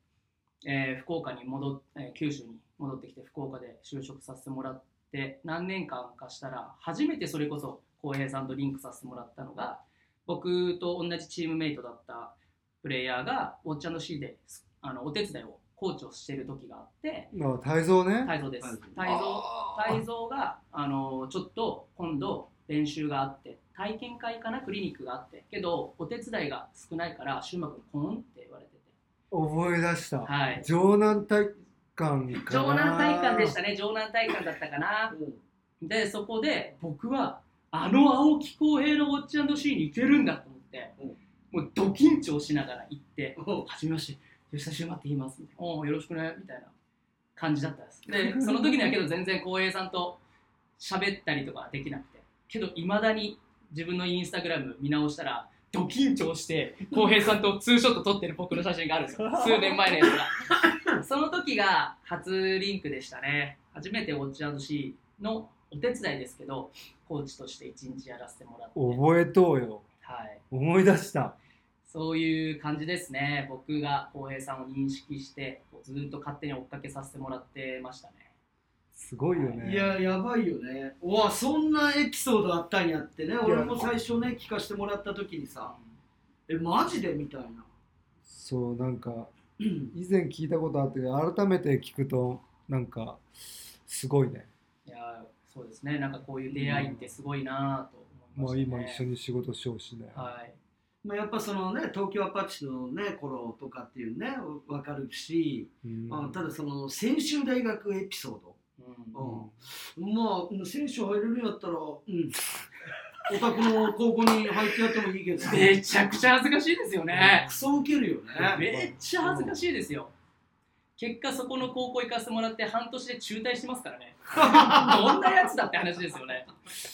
えー福岡に戻っ、えー九州に戻ってきて福岡で就職させてもらって何年間かしたら初めてそれこそ浩平さんとリンクさせてもらったのが僕と同じチームメイトだったプレイヤーがウォッチシーであのお手伝いをコーチをしてる時があってあ泰造ね。泰造です。はい泰造。泰造があのちょっと今度練習があって体験会かなクリニックがあって。けどお手伝いが少ないから柊馬君コンって覚え出した。はい。城南体育館か城な南体育館でしたね。城南体育館だったかな。うん。でそこで僕はあの青木浩平のウォッチシーに行けるんだと思ってもうド緊張しながら行ってうん。はじめまして吉田修馬って言いますみたいな。おおよろしくねみたいな感じだったんです。で その時にはけど全然浩平さんと喋ったりとかはできなくて。けどいまだに自分のインスタグラム見直したらド緊張して浩平さんとツーショット撮ってる僕の写真があるんですよ。数年前のやつが。その時が初リンクでしたね。初めてウォッチシーのお手伝いですけどコーチとして一日やらせてもらって。覚えとうよ。はい。思い出した。そういう感じですね。僕が浩平さんを認識して、こうずっと勝手に追っかけさせてもらってましたね。すごいよね。いややばいよね。うわそんなエピソードあったんやってね。俺も最初ね聞かせてもらった時にさ。えマジで？みたいな。そうなんかうん 以前聞いたことあったけど改めて聞くとなんかすごいね。いや、そうですね。なんかこういう出会いってすごいなぁとまあ思いました、ね。今一緒に仕事しようしね。はい。まあ、やっぱそのね東京アパッチのね頃とかっていうね分かるし、うん。まあ、ただその専修大学エピソードうんうんまあうん選手入れるんやったら、うん、お宅の高校に入ってやってもいいけどめちゃくちゃ恥ずかしいですよねク。ソウケるよねめっちゃ恥ずかしいですよ。結果そこの高校行かせてもらって半年で中退してますからね。どんなやつだって話ですよね。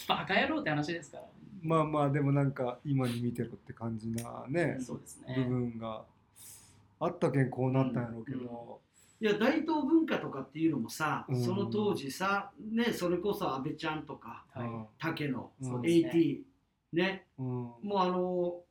バカ野郎って話ですから。まあまあでもなんか今に見てろって感じなねそうです部ね。分があったけんこうなったんやろうけど、いや大東文化とかっていうのもさ、うん。その当時さ、ね、それこそ安倍ちゃんとかはい。竹野、AT ね。うん。もうあの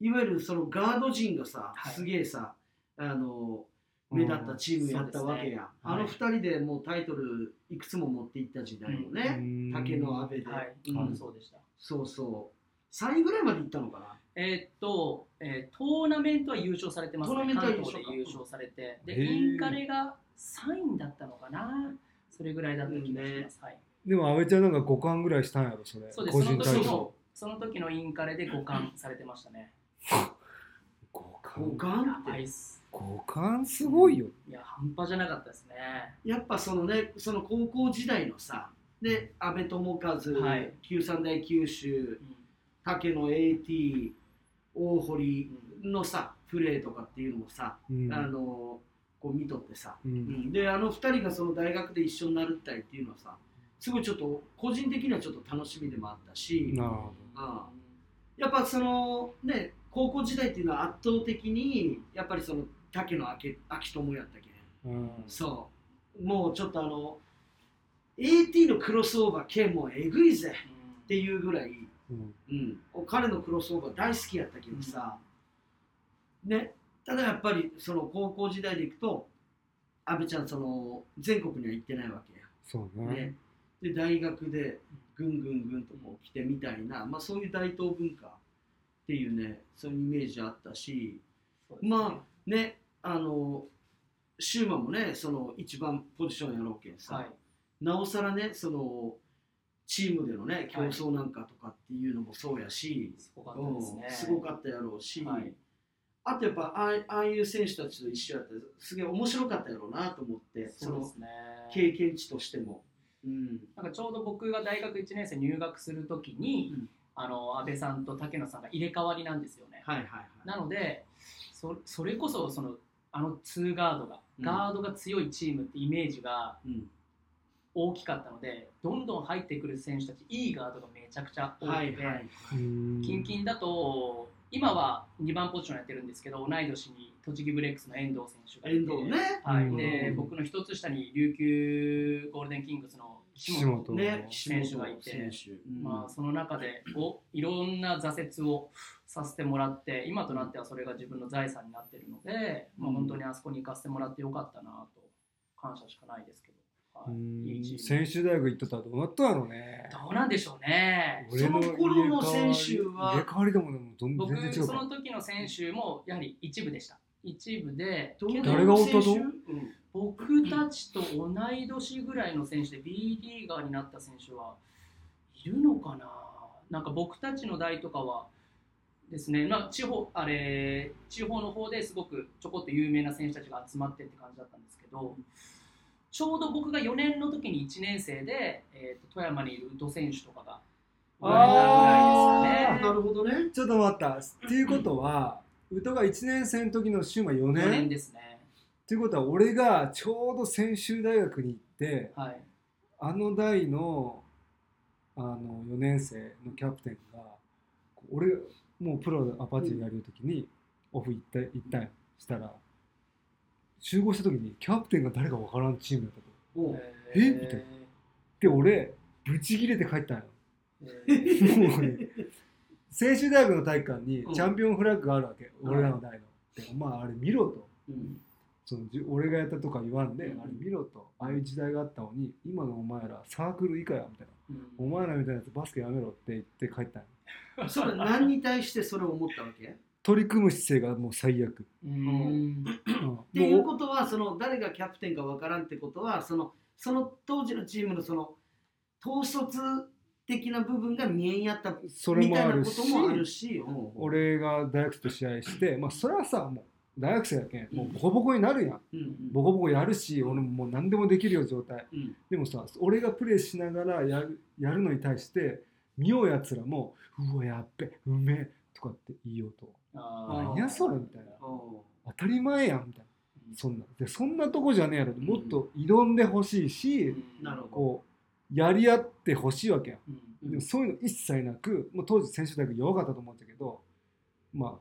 いわゆるそのガード陣がさ、はい。すげえさあの目立ったチームやったわけや、うんあのそう二人でもうタイトルいくつも持っていった時代のね、うん。竹野阿部で、はい。うん。そうでした。そうそう。3位ぐらいまでいったのかなえーっと、えートーナメントは優勝されてますね。トーナメントは優関勝で優勝されて。で、インカレが3位だったのかな。それぐらいだった気がします。はい。でも阿部ちゃんなんか5冠ぐらいしたんやろそれそうですその時のその時のインカレで5冠されてましたね。5 五冠冠やばっていっす。5冠すごいよいや、半端じゃなかったですね。やっぱそのねその高校時代のさで阿部智和、はい九三大九州うん竹野 AT 大堀のさプレーとかっていうのもさ、うん。あのこう見とってさ、ううん。んであの2人がその大学で一緒になるったいっていうのはさすごいちょっと個人的にはちょっと楽しみでもあったし、ああ。やっぱそのね高校時代っていうのは圧倒的にやっぱりその竹野明明友やったけ？うん、そう。もうちょっとあの AT のクロスオーバー剣もえぐいぜっていうぐらい、うん。うん、彼のクロスオーバー大好きやったけどさ、ね。ただやっぱりその高校時代でいくと阿部ちゃんその全国には行ってないわけや、そうね。ね、で大学でぐんぐんぐんとこう来てみたいな、まあ、そういう大東文化っていうねそういうイメージあったしね。まあねあのシューマンもねその一番ポジションやろうけんさ、はい。なおさらねそのチームでのね競争なんかとかっていうのもそうやし、すごかったですね。うんすごかったやろうし、はい。あとやっぱああいう選手たちと一緒やってすげえ面白かったやろうなと思ってそのそうですね。経験値としても。うん。なんかちょうど僕が大学1年生入学するときに、うん。あの安倍さんと竹野さんが入れ替わりなんですよね。はいはいはい。なのでそそれこそそのあの2ガードが、うん。ガードが強いチームってイメージがうん大きかったのでどんどん入ってくる選手たちいいガードがめちゃくちゃ多くて、はいはい。だと今は2番ポジションやってるんですけど同い年に栃木ブレックスの遠藤選手がいて遠藤ね。はい。うん。で僕の一つ下に琉球ゴールデンキングスの岸岸本。選手がいてまあ、その中でおいろんな挫折をさせてもらって今となってはそれが自分の財産になってるので、まあ、うん本当にあそこに行かせてもらってよかったなと感謝しかないですけど、選手大学行っとったらどうなったんやろうね。どうなんでしょうね。その頃の選手は入れ替わりでもでもどん僕全然違うかその時の選手もやはり一部でした。一部で誰がおったと？選手うん。僕たちと同い年ぐらいの選手で B リーガーになった選手はいるのかな。なんか僕たちの代とかはですね、まあ、地方あれ地方の方ですごくちょこっと有名な選手たちが集まってって感じだったんですけどちょうど僕が4年の時に1年生で、えーと富山にいる宇都選手とかが生まれたぐらいですかね。なるほどね。ちょっと待ったっていうことは宇都が1年生の時の週は4 4年？年ですね。っていうことは俺がちょうど専修大学に行ってはい。あの代のあの4年生のキャプテンが俺もうプロアパッチやる時にオフ行った行ったしたら集合した時にキャプテンが誰か分からんチームだったと。え？みたいなで俺ブチギレて帰ったんよ。え？ーもうね専修大学の体育館にうんチャンピオンフラッグがあるわけ、うん俺らの代の。でお前あれ見ろと。うんその俺がやったとか言わんで、うんあれ見ろと。ああいう時代があったのに、今のお前らサークル以下やみたいな。お前らみたいなやつバスケやめろって言って帰ったんよ。それ何に対してそれを思ったわけ？っ取り組む姿勢がもう最悪。うんうんていうことはその誰がキャプテンかわからんってことはそのその当時のチームのその統率的な部分が見えんやったそれもあるしともあるし、うん俺が大学生と試合して、まあそれはさ、もう大学生やけん、もうボコボコになるやん。うんボコボコやるし、俺ももう何でもできるよ状態。うんでもさ、俺がプレーしながらやるやるのに対して、見ようやつらも、うわ、やっべ、うめえとかって言いようと。何やそれみたいな。お当たり前やんみたいうんな。そんな。で、そんなとこじゃねえやろ。もっと挑んでほしいし、うんなるほどこう、やり合ってほしいわけやん。うんでもそういうの一切なく、もう当時選手大学弱かったと思うんだけど、まあ、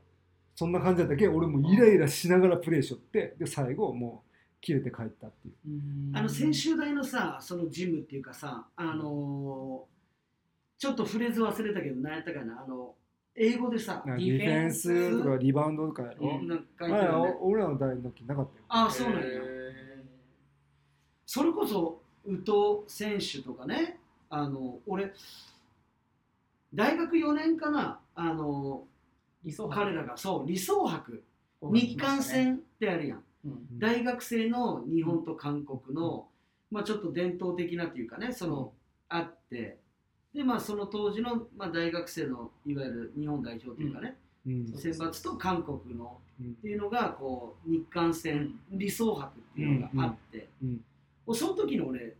そんな感じだったけ？俺もイライラしながらプレーしよって、で、最後もう切れて帰ったっていう。うんあの専修大のさそのジムっていうかさあのーちょっとフレーズ忘れたけど何やったかな？あの英語でさデディフェンスとかリバウンドとかやろ？うん。俺らの代の時なかったよ。ああそうなんや。へそれこそ宇藤選手とかねあの俺大学4年かなあのー理想彼らがそう理想博。が日韓戦ってあるやん。うん。大学生の日本と韓国の、まあ、ちょっと伝統的なっていうかねその、あってでまあその当時の、まあ、大学生のいわゆる日本代表というかね、うん。選抜と韓国のうん。っていうのがこう日韓戦理想博っていうのがあって、うん。その時に俺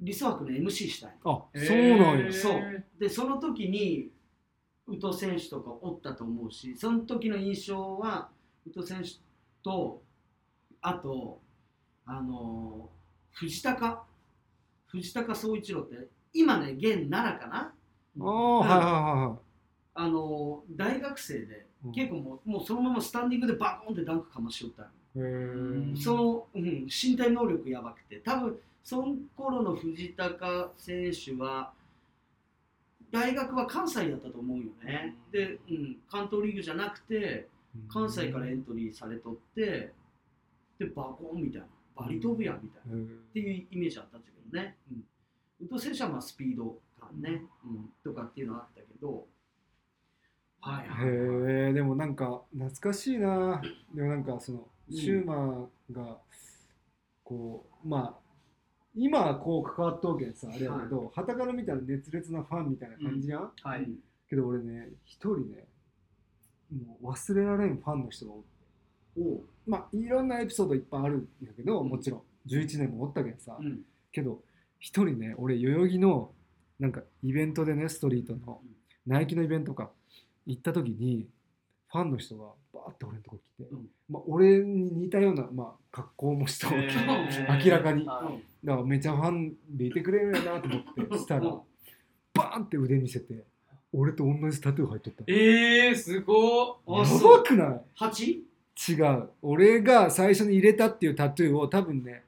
理想博の MC したんよあ、そうなんや。そう。でその時に宇都選手とかおったと思うしその時の印象は宇都選手とあとあの藤高。藤高総一郎って今ね現奈良かな？ああ、はいはいはいはい。あの大学生でうん。結構もうもうそのままスタンディングでバコンってダンクかましよったその、うん、身体能力やばくて。多分その頃の藤高選手は大学は関西やったと思うよね、うん。で、うん、関東リーグじゃなくて関西からエントリーされとってでバコンみたいな。バリ飛ぶやんみたいな、うんっていうイメージあったんだけどね、うん、はまあスピード感ね、うん、とかっていうのはあったけど。はいはいはい。へえでもなんか懐かしいな。でもなんかそのうんシューマーがこうまあ今はこう関わっとうけんさあれやけどはたから見たら熱烈なファンみたいな感じやん、はい、うんけど俺ね一人ねもう忘れられんファンの人がおって。おう。まあいろんなエピソードいっぱいあるんだけどうん。もちろん。11年もおったけんさ、うん。けど一人ね俺代々木のなんかイベントでねストリートのうん。ナイキのイベントか行った時にファンの人がバーって俺のとこ来て、うん。まあ、俺に似たような、まあ、格好もしたわけ、明らかに。はい。だからめちゃファンでいてくれるやなと思ってしたらうんバーンって腕見せて俺と同じタトゥー入っとったえー、すごっ。あやばくない？八？違う。俺が最初に入れたっていうタトゥーを多分ね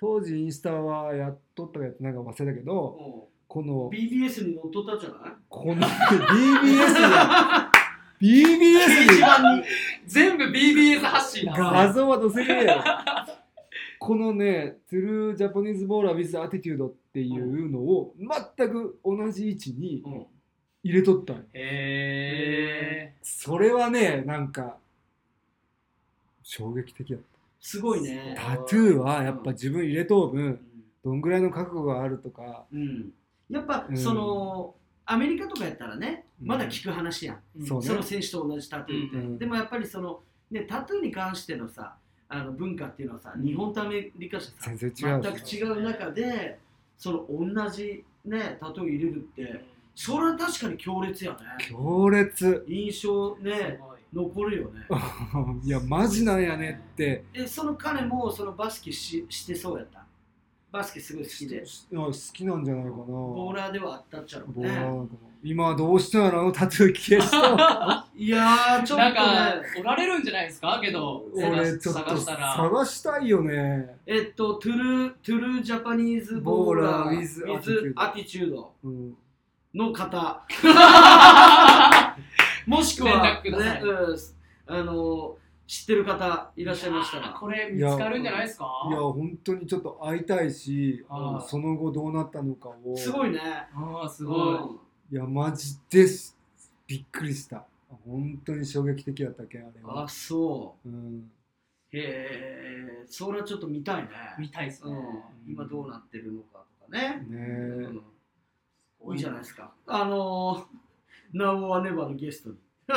当時インスタはやっとったかやってなんか忘れたけどおこの BBS に乗っとったんじゃない？この BBS や BBS 掲示に板に。全部 BBS 発信なんですね画像は載せるやろこのね「トゥルージャパニーズボーラー with attitude」っていうのを全く同じ位置にうん。入れとったんよへそれはねなんか衝撃的だっすごいね。たタトゥーはやっぱ自分入れとう分どんぐらいの覚悟があるとか。うん。やっぱうん。そのアメリカとかやったらねうん。まだ聞く話やん。うね。その選手と同じタトゥーって、うん。でもやっぱりその、ね、タトゥーに関してのさあの文化っていうのはさ日本とアメリカじゃさ全く違う中でその同じ、ね、タトゥー入れるってそれは確かに強烈やね。強烈。印象すね残るよね。いやマジなんやねって。えその彼もそのバスケししてそうやった？バスケすごい好きで。いや好きなんじゃないかな。ボーラーではあったっちゃろうね。ボーラー今はどうしたんやろあの？タトゥー消した いやーちょっとね。なんかおられるんじゃないですか？けど俺ちょっと探したら。探したいよね。えっと、トゥルー、トゥルージャパニーズボーラー、ボーラー with with attitude attitude うん。の方。もしくは、ね、うん、あの、知ってる方いらっしゃいましたら。これ見つかるんじゃないですか？いや本当にちょっと会いたいしはいその後どうなったのかを。すごいね。ああすすごい、いやマジです。びっくりした。本当に衝撃的だったけんあれは。あ、そう。ん。う。へえ、それはちょっと見たいね。見たいですね、うん、今どうなってるのかとかね。ねえうん、いいじゃないですか。あのー、ナウはネバーのゲストに。ゲ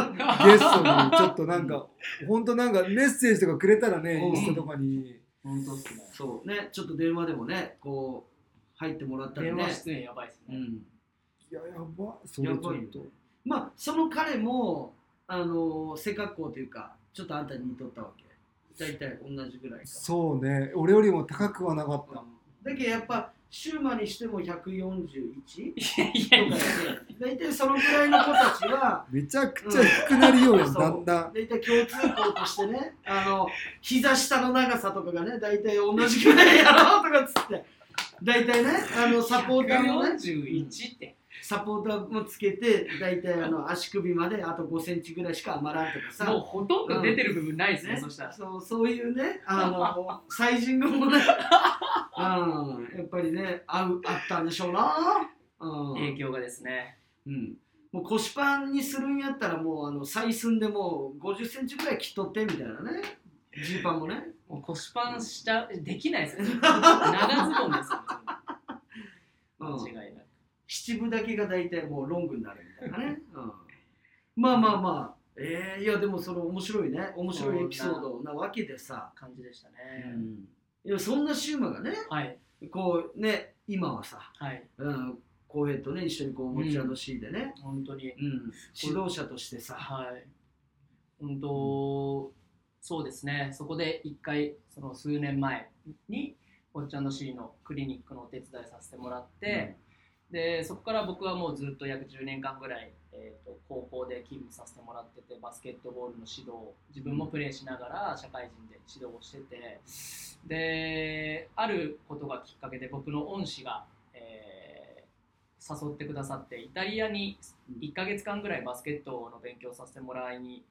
ストにちょっとなんか本当なんかメッセージとかくれたらねうん。インスタとかに。本当っすね。そう。ね、ちょっと電話でもね、こう、入ってもらったりね。電話出演やばいですね、うん。いややばそれちょっと。やばいよ。ねまあ、その彼も、あのー背格好というか、ちょっとあんたに似とったわけ。大体同じぐらいか。そうね。俺よりも高くはなかった。だけどやっぱ、シューマにしても141とかいやいやや。いやね、大体そのぐらいの子たちは、めちゃくちゃ低くなりようやんそうだん。だん大体共通項としてね、あの、膝下の長さとかがね、大体同じぐらいやろうとかっつって、大体ね、あの、サポーターもね、141って、サポーターもつけて、大体あの足首まであと5センチぐらいしか余らんとかさ、もうほとんど出てる部分ないですね、ねそしたらそうそういうね、あの、サイジングもね、うん、やっぱりね、合う、あったんでしょうな。うん。影響がですねうん。もう腰パンにするんやったらもうあの採寸でもう50センチぐらい切っとってみたいなね。ジーパンもね。もう腰パンしちゃできないですよ 長ズボンですようん間違いなく七分だけが大体もうロングになるみたいなね。うん、まあまあまあ、えー、いやでもその面白いね、面白いエピソードなわけでさ。感じでしたうね、ん、いやそんなシューマがね、はい。こうね、今はさ、はい。うん、浩平とね、一緒にこう持ちの C でね、本当に。うん、指導者としてさ、はい。本当、そうですね。そこで一回その数年前におっちゃんの C のクリニックのお手伝いさせてもらって、でそこから僕はもうずっと約10年間ぐらい、えー、と高校で勤務させてもらっててバスケットボールの指導自分もプレーしながら社会人で指導をしててであることがきっかけで僕の恩師が、えー誘ってくださってイタリアに1ヶ月間ぐらいバスケットの勉強させてもらいに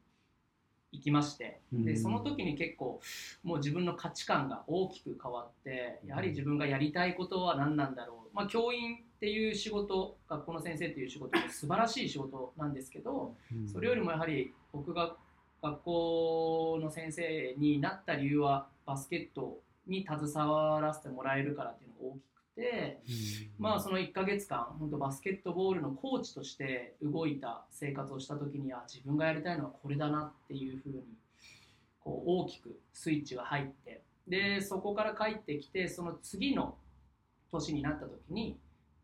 行きましてでその時に結構もう自分の価値観が大きく変わってやはり自分がやりたいことは何なんだろう、まあ、教員っていう仕事学校の先生っていう仕事も素晴らしい仕事なんですけどそれよりもやはり僕が学校の先生になった理由はバスケットに携わらせてもらえるからっていうのが大きくて。まあその1ヶ月間本当バスケットボールのコーチとして動いた生活をした時には自分がやりたいのはこれだなっていうふうにこう大きくスイッチが入ってでそこから帰ってきてその次の年になった時に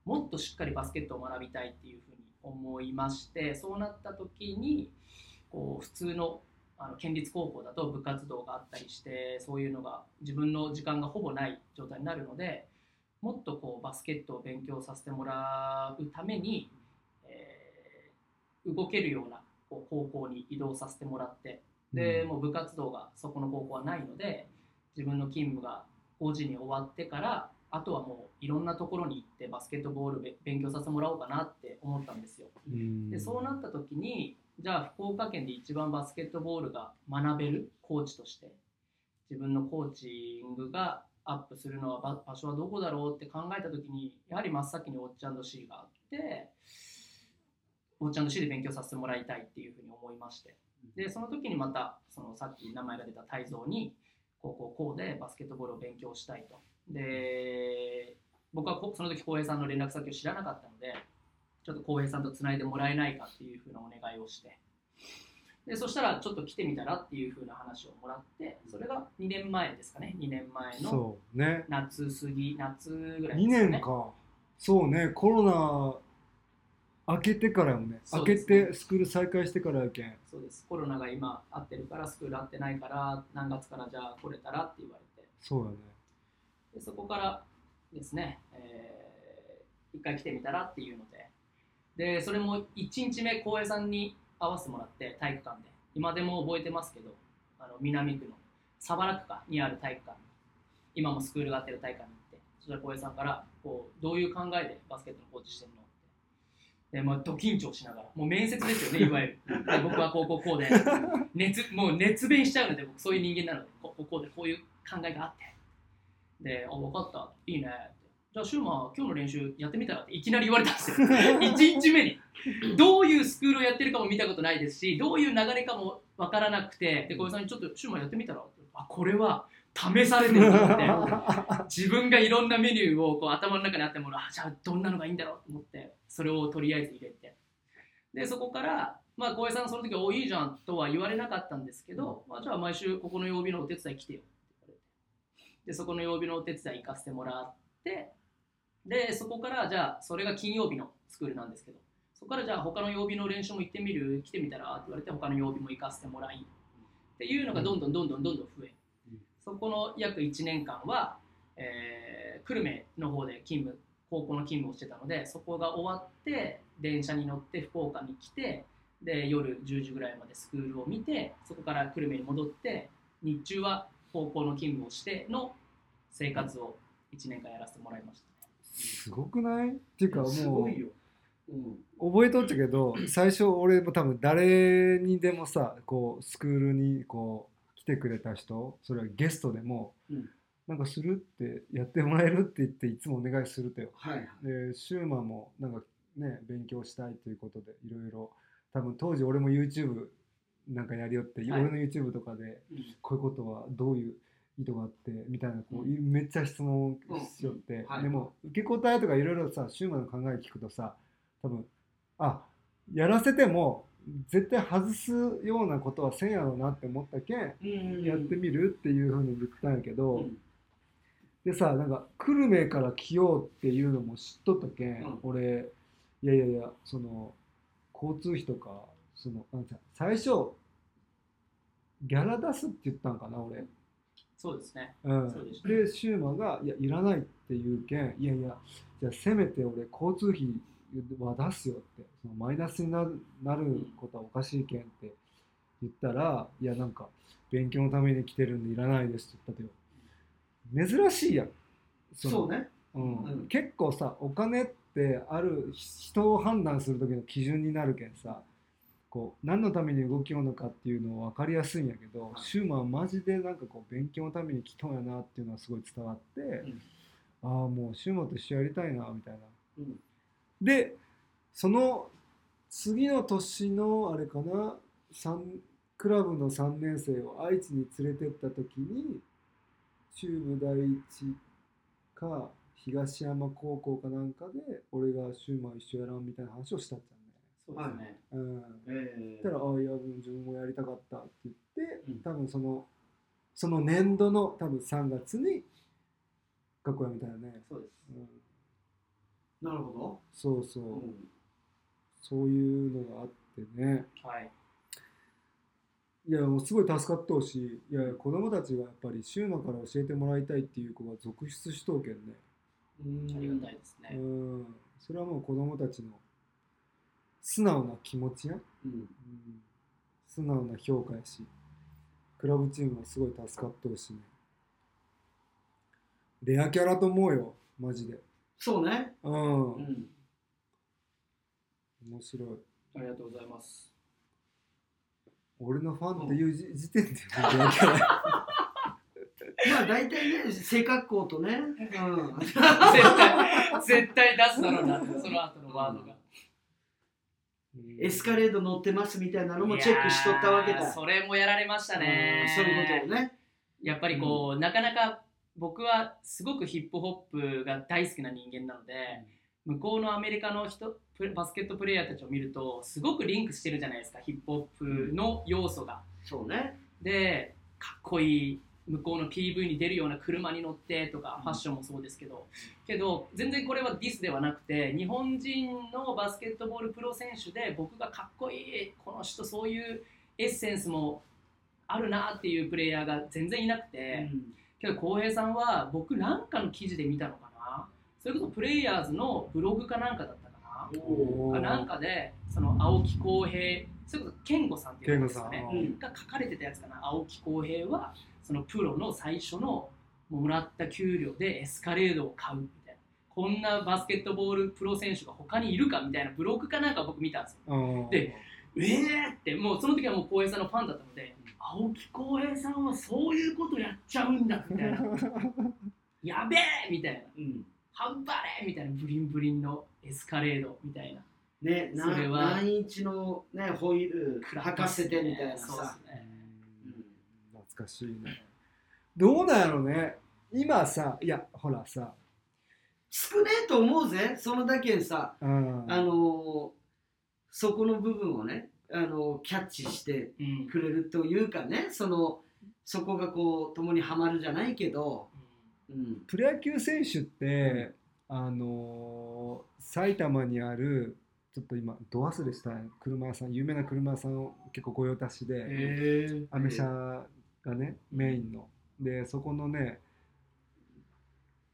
もっとしっかりバスケットを学びたいっていうふうに思いましてそうなった時にこう普通のあの県立高校だと部活動があったりしてそういうのが自分の時間がほぼない状態になるのでもっとこうバスケットを勉強させてもらうために、えー動けるようなこう高校に移動させてもらってで、もう部活動がそこの高校はないので自分の勤務が5時に終わってからあとはもういろんなところに行ってバスケットボールべ勉強させてもらおうかなって思ったんですよ。でそうなった時にじゃあ福岡県で一番バスケットボールが学べるコーチとして自分のコーチングがアップするのは場場所はどこだろうって考えた時にやはり真っ先にオッチャンド C があってオッチャンド C で勉強させてもらいたいっていうふうに思いまして。でその時にまたそのさっき名前が出た泰造にこうこうこうでバスケットボールを勉強したいとで僕はこその時浩平さんの連絡先を知らなかったのでちょっと浩平さんとつないでもらえないかっていうふうなお願いをして。でそしたらちょっと来てみたらっていうふうな話をもらってそれが2年前ですかね。2年前の夏過ぎ夏ぐらい2ですかね。年か。そうね。コロナ明けてからよね。明けてスクール再開してからやけん。そうです。コロナが今会ってるからスクール会ってないから何月からじゃあ来れたらって言われて。そうやねでそこからですね、えー一回来てみたらっていうので。でそれも1日目浩平さんに会わせてもらって体育館で。今でも覚えてますけどあの南区の佐原区かにある体育館。に今もスクールがあってる体育館に行ってそしたら浩平さんからこうどういう考えでバスケットのコーチしてるのって。で、まあ、ド緊張しながらもう面接ですよねいわゆる。で 僕はこうこうこうで。熱もう熱弁しちゃうので僕そういう人間なのでこうこうこうでこういう考えがあって。で、あ、分かった、いいねって。じゃあ、シューマー、今日の練習やってみたらっていきなり言われたんですよ。1日目に。どういうスクールをやってるかも見たことないですし、どういう流れかも分からなくて、で、小江さんにちょっとシューマーやってみたらあ、これは試されてると思って、自分がいろんなメニューをこう頭の中にあってもの、あ、じゃあどんなのがいいんだろうと思って、それをとりあえず入れて。で、そこから、まあ、小江さんその時は、お、いいじゃんとは言われなかったんですけど、まあ、じゃあ毎週ここの曜日のお手伝い来てよ。でそこの曜日のお手伝い行かせてもらってでそこからじゃあそれが金曜日のスクールなんですけどそこからじゃあ他の曜日の練習も行ってみる？来てみたらって言われて他の曜日も行かせてもらい。っていうのがどんどんどんどんどんどん増え。うん。そこの約1年間は、えー久留米の方で勤務高校の勤務をしてたのでそこが終わって電車に乗って福岡に来てで夜10時ぐらいまでスクールを見てそこから久留米に戻って日中は高校の勤務をしての生活を1年間やらせてもらいました。すごくない？っていうかもうすごいよ。うん。覚えとったけど 最初俺も多分誰にでもさこうスクールにこう来てくれた人それはゲストでも、うんなんかするってやってもらえるって言っていつもお願いするとよはいはい。でシューマンもなんかね勉強したいということでいろいろ多分当時俺も YouTube なんかやりよって、はい俺の YouTube とかでうんこういうことはどういう意図があってみたいなこう、うん。めっちゃ質問しよって、はい。でも受け答えとかいろいろさシューマンの考え聞くとさ多分あやらせても絶対外すようなことはせんやろうなって思ったけん、うん。やってみるっていうふうに言ったんやけど、うん。でさなんか久留米から来ようっていうのも知っとったけん、うん。俺いやいやいやその交通費とかそのなん最初ギャラ出すって言ったんかな俺そうですね。うん。でしたでシューマが「いやいらない」って言うけん「いやいやじゃあせめて俺交通費は出すよ」ってそのマイナスになるなることはおかしいけんって言ったら「いやなんか勉強のために来てるんでいらないです」って言ったけど珍しいやん。そのそうね。うん。うん。結構さお金ってある人を判断する時の基準になるけんさこう何のために動きようのかっていうの分かりやすいんやけど、シューマンはマジでなんかこう勉強のために来とんやなっていうのはすごい伝わって、ん。ああもうシューマンと一緒やりたいなみたいな。うん。でその次の年のあれかな三クラブの3年生を愛知に連れてった時に中部第一か東山高校かなんかで俺がシューマン一緒やらんみたいな話をしたっちそうですね。うん。えそしたら「ああいや自分もやりたかった」って言って、うん。多分そのその年度の多分3月に学校辞めたよね、そうです。うん、なるほそうそう、ど、うん。そういうのがあってね。はい。いやもうすごい助かってほしい。いや子供たちがやっぱりシューマから教えてもらいたいっていう子が続出しとうけんね。うんありがたいですね。うん。それはもう子供たちの素直な気持ちや、うん。うん、素直な評価やし。クラブチームはすごい助かってほしいね。レアキャラと思うよマジで。そうね、うん、うん、面白い。ありがとうございます。俺のファンっていう時時点で レアキャラ。まあ大体ね背格好とね、うん、絶対、絶対出すだろうなその後のワードが。エスカレード乗ってますみたいなのもチェックしとったわけだ。それもやられましたね。うん。そういうことよね。やっぱりこう、なかなか僕はすごくヒップホップが大好きな人間なので、向こうのアメリカの人バスケットプレイヤーたちを見るとすごくリンクしてるじゃないですかヒップホップの要素が。そうね。でかっこいい向こうの PV に出るような車に乗ってとかファッションもそうですけど。けど全然これはディスではなくて日本人のバスケットボールプロ選手で僕がかっこいいこの人そういうエッセンスもあるなっていうプレイヤーが全然いなくて。けど浩平さんは僕なんかの記事で見たのかな。それこそプレイヤーズのブログかなんかだったかな。かなんかでその青木浩平それこそ健吾さんっていうですかね。うん。が書かれてたやつかな。青木浩平はそのプロの最初のもらった給料でエスカレードを買うみたいな。こんなバスケットボールプロ選手が他にいるかみたいなブログかなんか僕見たんですよ。うんでえーってもうその時はもう浩平さんのファンだったので青木浩平さんはそういうことやっちゃうんだみたいな。やべえみたいな。うん。半端ねえみたいな。ブリンブリンのエスカレードみたいなねなそれは。何インチのねホイール履かせてみたいなさ。すね。うん。懐かしいね。どうなんやろね。今さいやほらさ、少ねえと思うぜ。そのだけさうん、あのーそこの部分をねあのキャッチしてうん。くれるというかねそのそこがこう共にはまるじゃないけど、うん、プロ野球選手って、あのー埼玉にあるちょっと今ど忘れした車屋さん有名な車屋さんを結構御用達で、へえアメ車がねメインの。でそこのね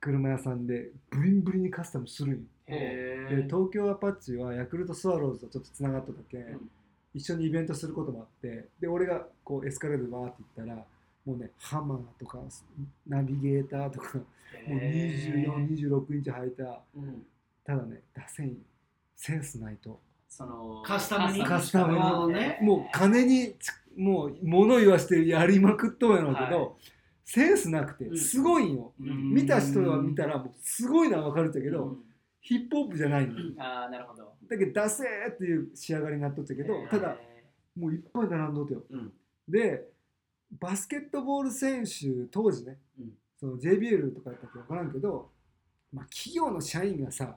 車屋さんでブリンブリンにカスタムするんで東京アパッチはヤクルトスワローズとちょっとつながっただけ、ん。一緒にイベントすることもあってで俺がこうエスカレードでバーって行ったらもうねハマーとかナビゲーターとかもう2426インチ履いたうん。ただね出せんよセンスないと。そのカスタムに。カスタムね。もう金につもう物言わしてやりまくっとんやろうけど、はい。センスなくてすごいんよ、うん。見た人は見たらもうすごいのは分かるんだけど、うん。ヒップホップじゃないの、ああなるほど。だけど出せーっていう仕上がりになっとったけど、ただへもういっぱい並んどったよ。うん。でバスケットボール選手当時ね、うん。その JBL とかやったっけ分からんけど、まあ、企業の社員がさ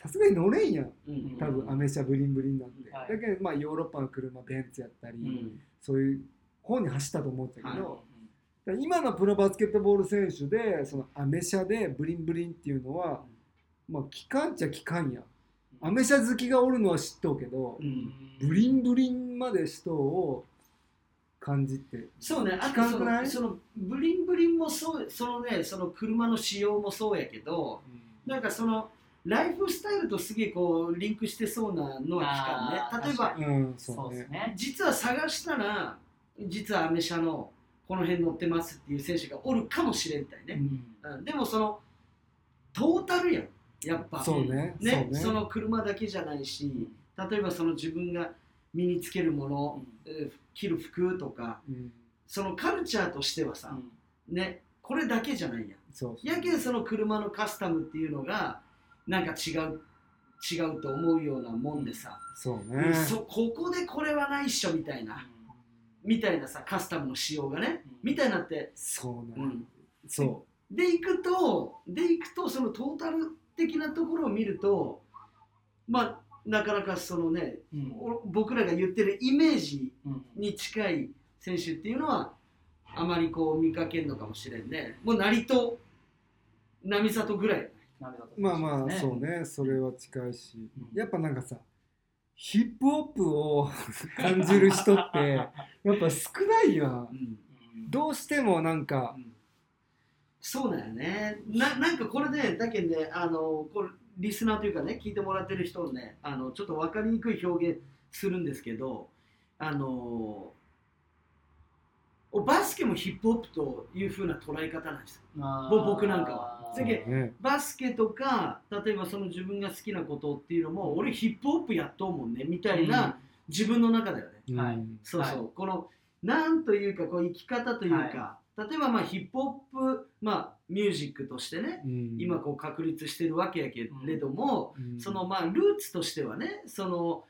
さすがに乗れんやん。うん多分アメ車ブリンブリンなんで、はい。だけどまあヨーロッパの車ベンツやったり、うん。そういう方に走ったと思うんだけど、はい。今のプロバスケットボール選手でそのアメ車でブリンブリンっていうのは、まあ機関っちゃ機関やアメ車好きがおるのは知っとうけど、うん。ブリンブリンまで人を感じって。そうね、あ聞とそのそのブリンブリンもそうそのねその車の仕様もそうやけどなんかそのライフスタイルとすげえこうリンクしてそうなのは聞かんね。例えばうんそそううねですね。実は探したら実はアメ車のこの辺乗ってますっていう選手がおるかもしれんたいね、うん、でもそのトータルやん。やっぱ。そうねねそうね。その車だけじゃないし例えばその自分が身につけるもの、えー着る服とかうん。そのカルチャーとしてはさ、ねこれだけじゃないやん。そうやけんその車のカスタムっていうのがなんか違う違うと思うようなもんでさ、そうね。そここでこれはないっしょみたいな。みたいなさカスタムの仕様がね。みたいなって、そうね。うん、そでいくとでいくとそのトータル的なところを見るとまあなかなかそのねうん。お僕らが言ってるイメージうん。に近い選手っていうのはあまりこう見かけんのかもしれんね。もう成戸並里ぐらい鍋だとうまあまあそうね。それは近いし。やっぱなんかさヒップホップを 感じる人って やっぱ少ないやん。うん。どうしてもなんかそうだよね。ななんかこれでだけどねあのこれリスナーというかね聞いてもらってる人をねあのちょっと分かりにくい表現するんですけどあのバスケもヒップホップというふうな捉え方なんですよ。僕なんかはだけねバスケとか例えばその自分が好きなことっていうのも俺ヒップホップやっとうもんねみたいな自分の中だよね、うん。はい。そうそう、はこのなんというかこう生き方というか、例えばまあヒップホップ、まあ、ミュージックとしてねうん。今こう確立してるわけやけれども、うん。そのまあルーツとしてはねその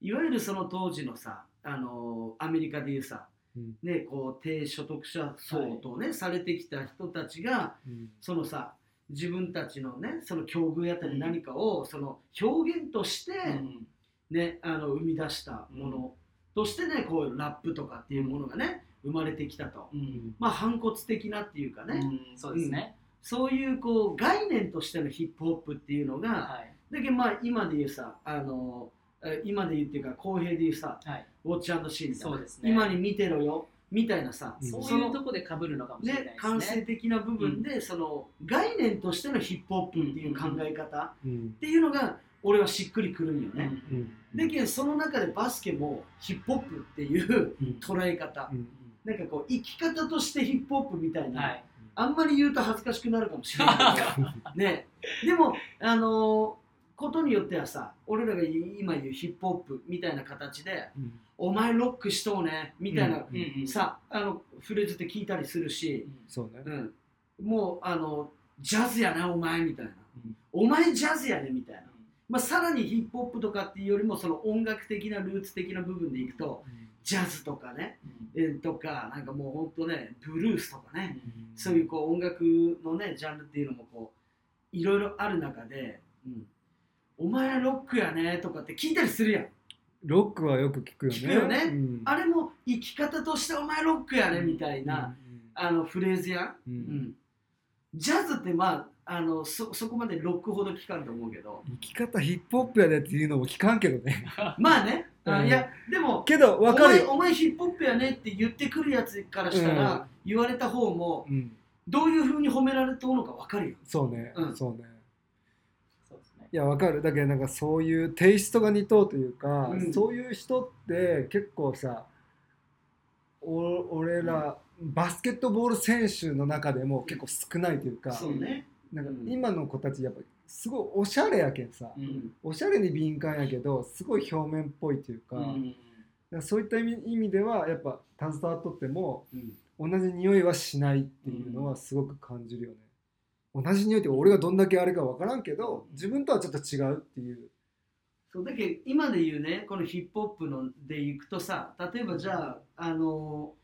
いわゆるその当時のさあのアメリカでいうさ、うん。ね、こう低所得者層とね、されてきた人たちがうん。そのさ自分たちのねその境遇やったり何かをその表現として、うん。ね、あの生み出したものとしてねこうラップとかっていうものがね生まれてきたと、うん。まあ反骨的なっていうかね、うんそうですね。そういうこう概念としてのヒップホップっていうのが、はい。だけどまあ今で言うさあのえ今で言うっていうか公平で言うさはい。ウォッチシーンみたいな、そうですね。今に見てろよみたいなさ、うん。そういうとこで被るのかもしれないねです感性ね的な部分で、その概念としてのヒップホップっていう考え方っうん。ていうのが俺はしっくりくるんようん。ね。うん。だけどその中でバスケもヒップホップっていううん。捉え方、うん。なんかこう生き方としてヒップホップみたいな、はい。あんまり言うと恥ずかしくなるかもしれないけど。ね。でもあのーことによってはさ俺らが今言うヒップホップみたいな形でうん「お前ロックしとうね」みたいな、うんうんうん。さあのフレーズって聞いたりするし、そうね。うん、もうあのジャズやなお前みたいな、うん。お前ジャズやねみたいな、まあ、さらにヒップホップとかっていうよりもその音楽的なルーツ的な部分でいくとジャズとかね、えーとかなんかもうほんとねブルースとかね、そういうこう音楽のねジャンルっていうのもこういろいろある中で、うん、お前ロックやねとかって聞いたりするやん。ロックはよく聞くよね。聞くよね。うん。あれも生き方としてお前ロックやねみたいな、あのフレーズやん、うん。うん。ジャズってまああのそそこまでロックほど聞かんと思うけど。生き方ヒップホップやでっていうのも聞かんけどね。まあね、あうん。いやでもけど分かる。よ、お前ヒップホップやねって言ってくるやつからしたら、うん。言われた方もうん、どういうふうに褒められとうのか分かるよそうね、うん。そうねいや分かる。だけどなんかそういうテイストが似とうというか、うん。そういう人って結構さお俺らバスケットボール選手の中でも結構少ないというか、そうね、なんかうん。今の子たちやっぱすごいおしゃれやけんさ、うん。おしゃれに敏感やけどすごい表面っぽいというか,、うん。そういった意味ではやっぱ携わっとってもうん。同じ匂いはしないっていうのはすごく感じるよね、同じ匂いって俺がどんだけあれか分からんけど自分とはちょっと違うっていう。そうだけど今で言うねこのヒップホップのでいくとさ例えばじゃああの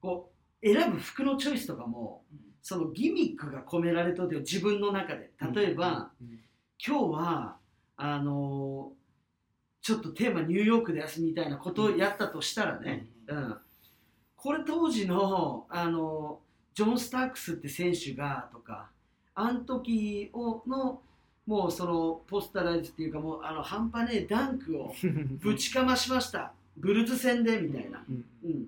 こう選ぶ服のチョイスとかもそのギミックが込められとってよ自分の中で。例えば、うん。今日はあのちょっとテーマニューヨークですみたいなことをやったとしたらね、うん。これ当時のあのジョン・スタークスって選手がとかあの時をのもうそのポスタライズっていうかもうあの半端ねえダンクを ぶちかましました。ブルズ戦でみたいな、うんうん、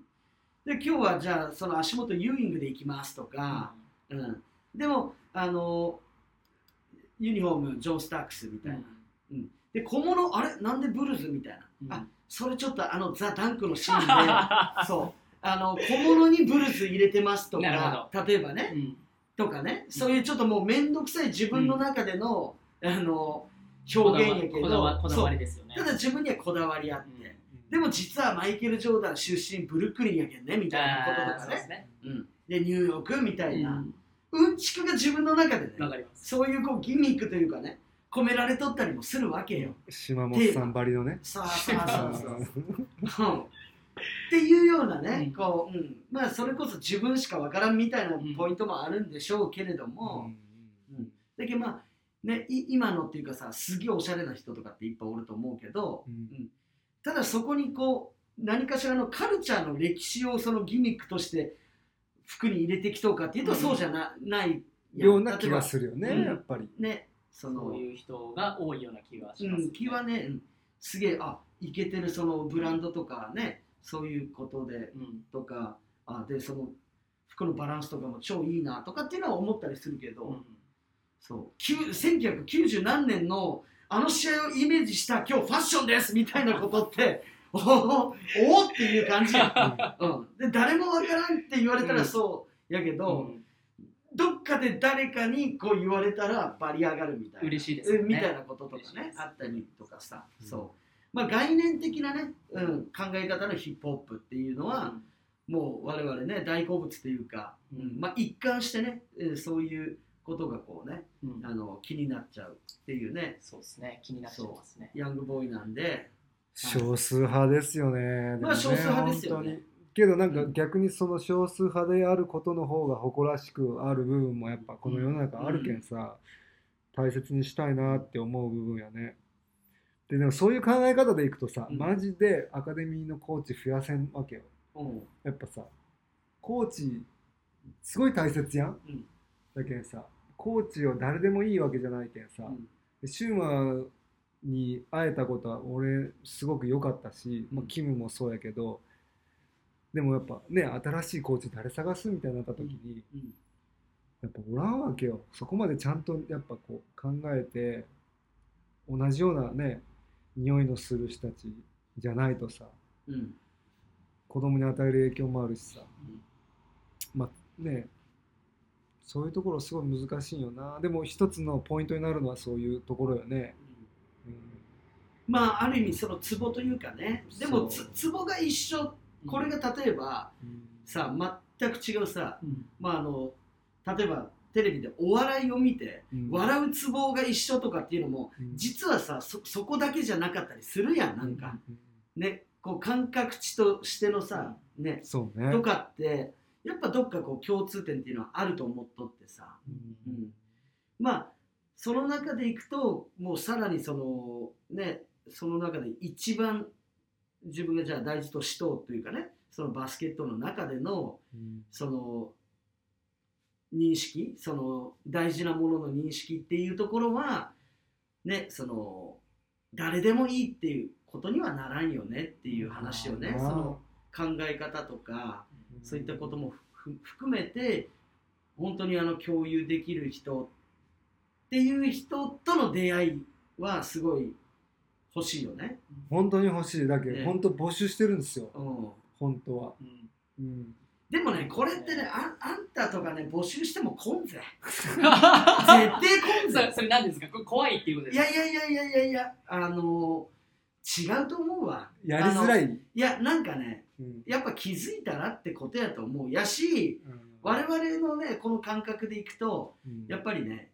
で今日はじゃあその足元ユーイングで行きますとか、うん、でもあのユニフォームジョン・スタックスみたいな、で小物あれ？なんでブルズ？みたいな、あそれちょっとあのザ・ダンクのシーンで。そうあの小物にブルズ入れてますとなか例えばね、うん。とかねそういうちょっともう面倒くさい自分の中での、あの表現やけどこだわりですよね。そうただ自分にはこだわりあって、うん。でも実はマイケル・ジョーダン出身ブルックリンやけんねみたいなこととかね。ね。うん、でニューヨークみたいな、うん。うんちくが自分の中でねそういうこうギミックというかね込められとったりもするわけよ。島本さんばりのね。さあさあさあっていうようなね、うん。こう、うん、まあそれこそ自分しかわからんみたいなポイントもあるんでしょうけれども、うん。だけどまあねい今のっていうかさすげえおしゃれな人とかっていっぱいおると思うけど。ん。ただそこにこう何かしらのカルチャーの歴史をそのギミックとして服に入れてきとうかっていうとうん。そうじゃな,、ないような気がするよねうん。やっぱり。ねその。そういう人が多いような気がします、うん、気はね、うん。すげえあいけてるそのブランドとかねそういうことでうんとかあでその服のバランスとかも超いいなとかっていうのは思ったりするけど、うん。そうきゅう1990何年のあの試合をイメージした今日ファッションですみたいなことって おおっていう感じ。や、うん、で誰もわからんって言われたらそうやけど、うん。どっかで誰かにこう言われたらバリ上がるみたいな。嬉しいですよね。うんみたいなこととかねあったりとかさ、うん。そうまあ概念的なね、うん、考え方のヒップホップっていうのは、もう我々ね大好物というか、うん。うんまあ一貫してね、えーそういうことがこうねうん。あの気になっちゃうっていうね。そうですね。気になっちゃいますね。ヤングボーイなんで。少数派ですよね。まあ少数派ですよね。けどなんか逆にその少数派であることの方が誇らしくある部分もやっぱこの世の中あるけんさ、大切にしたいなって思う部分やね。ででもそういう考え方でいくとさ、うん。マジでアカデミーのコーチ増やせんわけよ。うん。やっぱさコーチすごい大切やん。うん。だけんさコーチを誰でもいいわけじゃないけんさ、うん。でシューマーに会えたことは俺すごく良かったし、まあ、キムもそうやけどでもやっぱね新しいコーチ誰探すみたいになった時に、うん。やっぱおらんわけよ。そこまでちゃんとやっぱこう考えて同じようなね匂いのする人たちじゃないとさうん。子供に与える影響もあるしさ。うん。まあねそういうところすごい難しいよな。でも一つのポイントになるのはそういうところよね、うん。まあある意味そのツボというかね。でもツボが一緒。これが例えばうん。さ全く違うさ。うん。まああの例えばテレビでお笑いを見てうん。笑うツボが一緒とかっていうのもうん。実はさそそこだけじゃなかったりするやんなんか、ねこう感覚値としてのさ、ねそうね。とかってやっぱどっかこう共通点っていうのはあると思っとってさ、うん。うん、まあその中でいくともうさらにそのねその中で一番自分がじゃあ大事としとうというかねそのバスケットの中でのうん。その認識その大事なものの認識っていうところはねその誰でもいいっていうことにはならんよねっていう話をね。その考え方とかそういったこともふ含めて本当にあの共有できる人っていう人との出会いはすごい欲しいよね。本当に欲しい。だけど、ね。本当募集してるんですよ。うん。本当は、うん。うん、でもねこれってねああんたとかね募集しても来んぜ。絶対来んそれぜそれ何ですか？これ怖いっていうことでいすか？やいやいやいやいやいやあの違うと思うわ。やりづらい、いやなんかねうん。やっぱ気づいたらってことやと思う。やし我々のねこの感覚でいくとうん。やっぱりね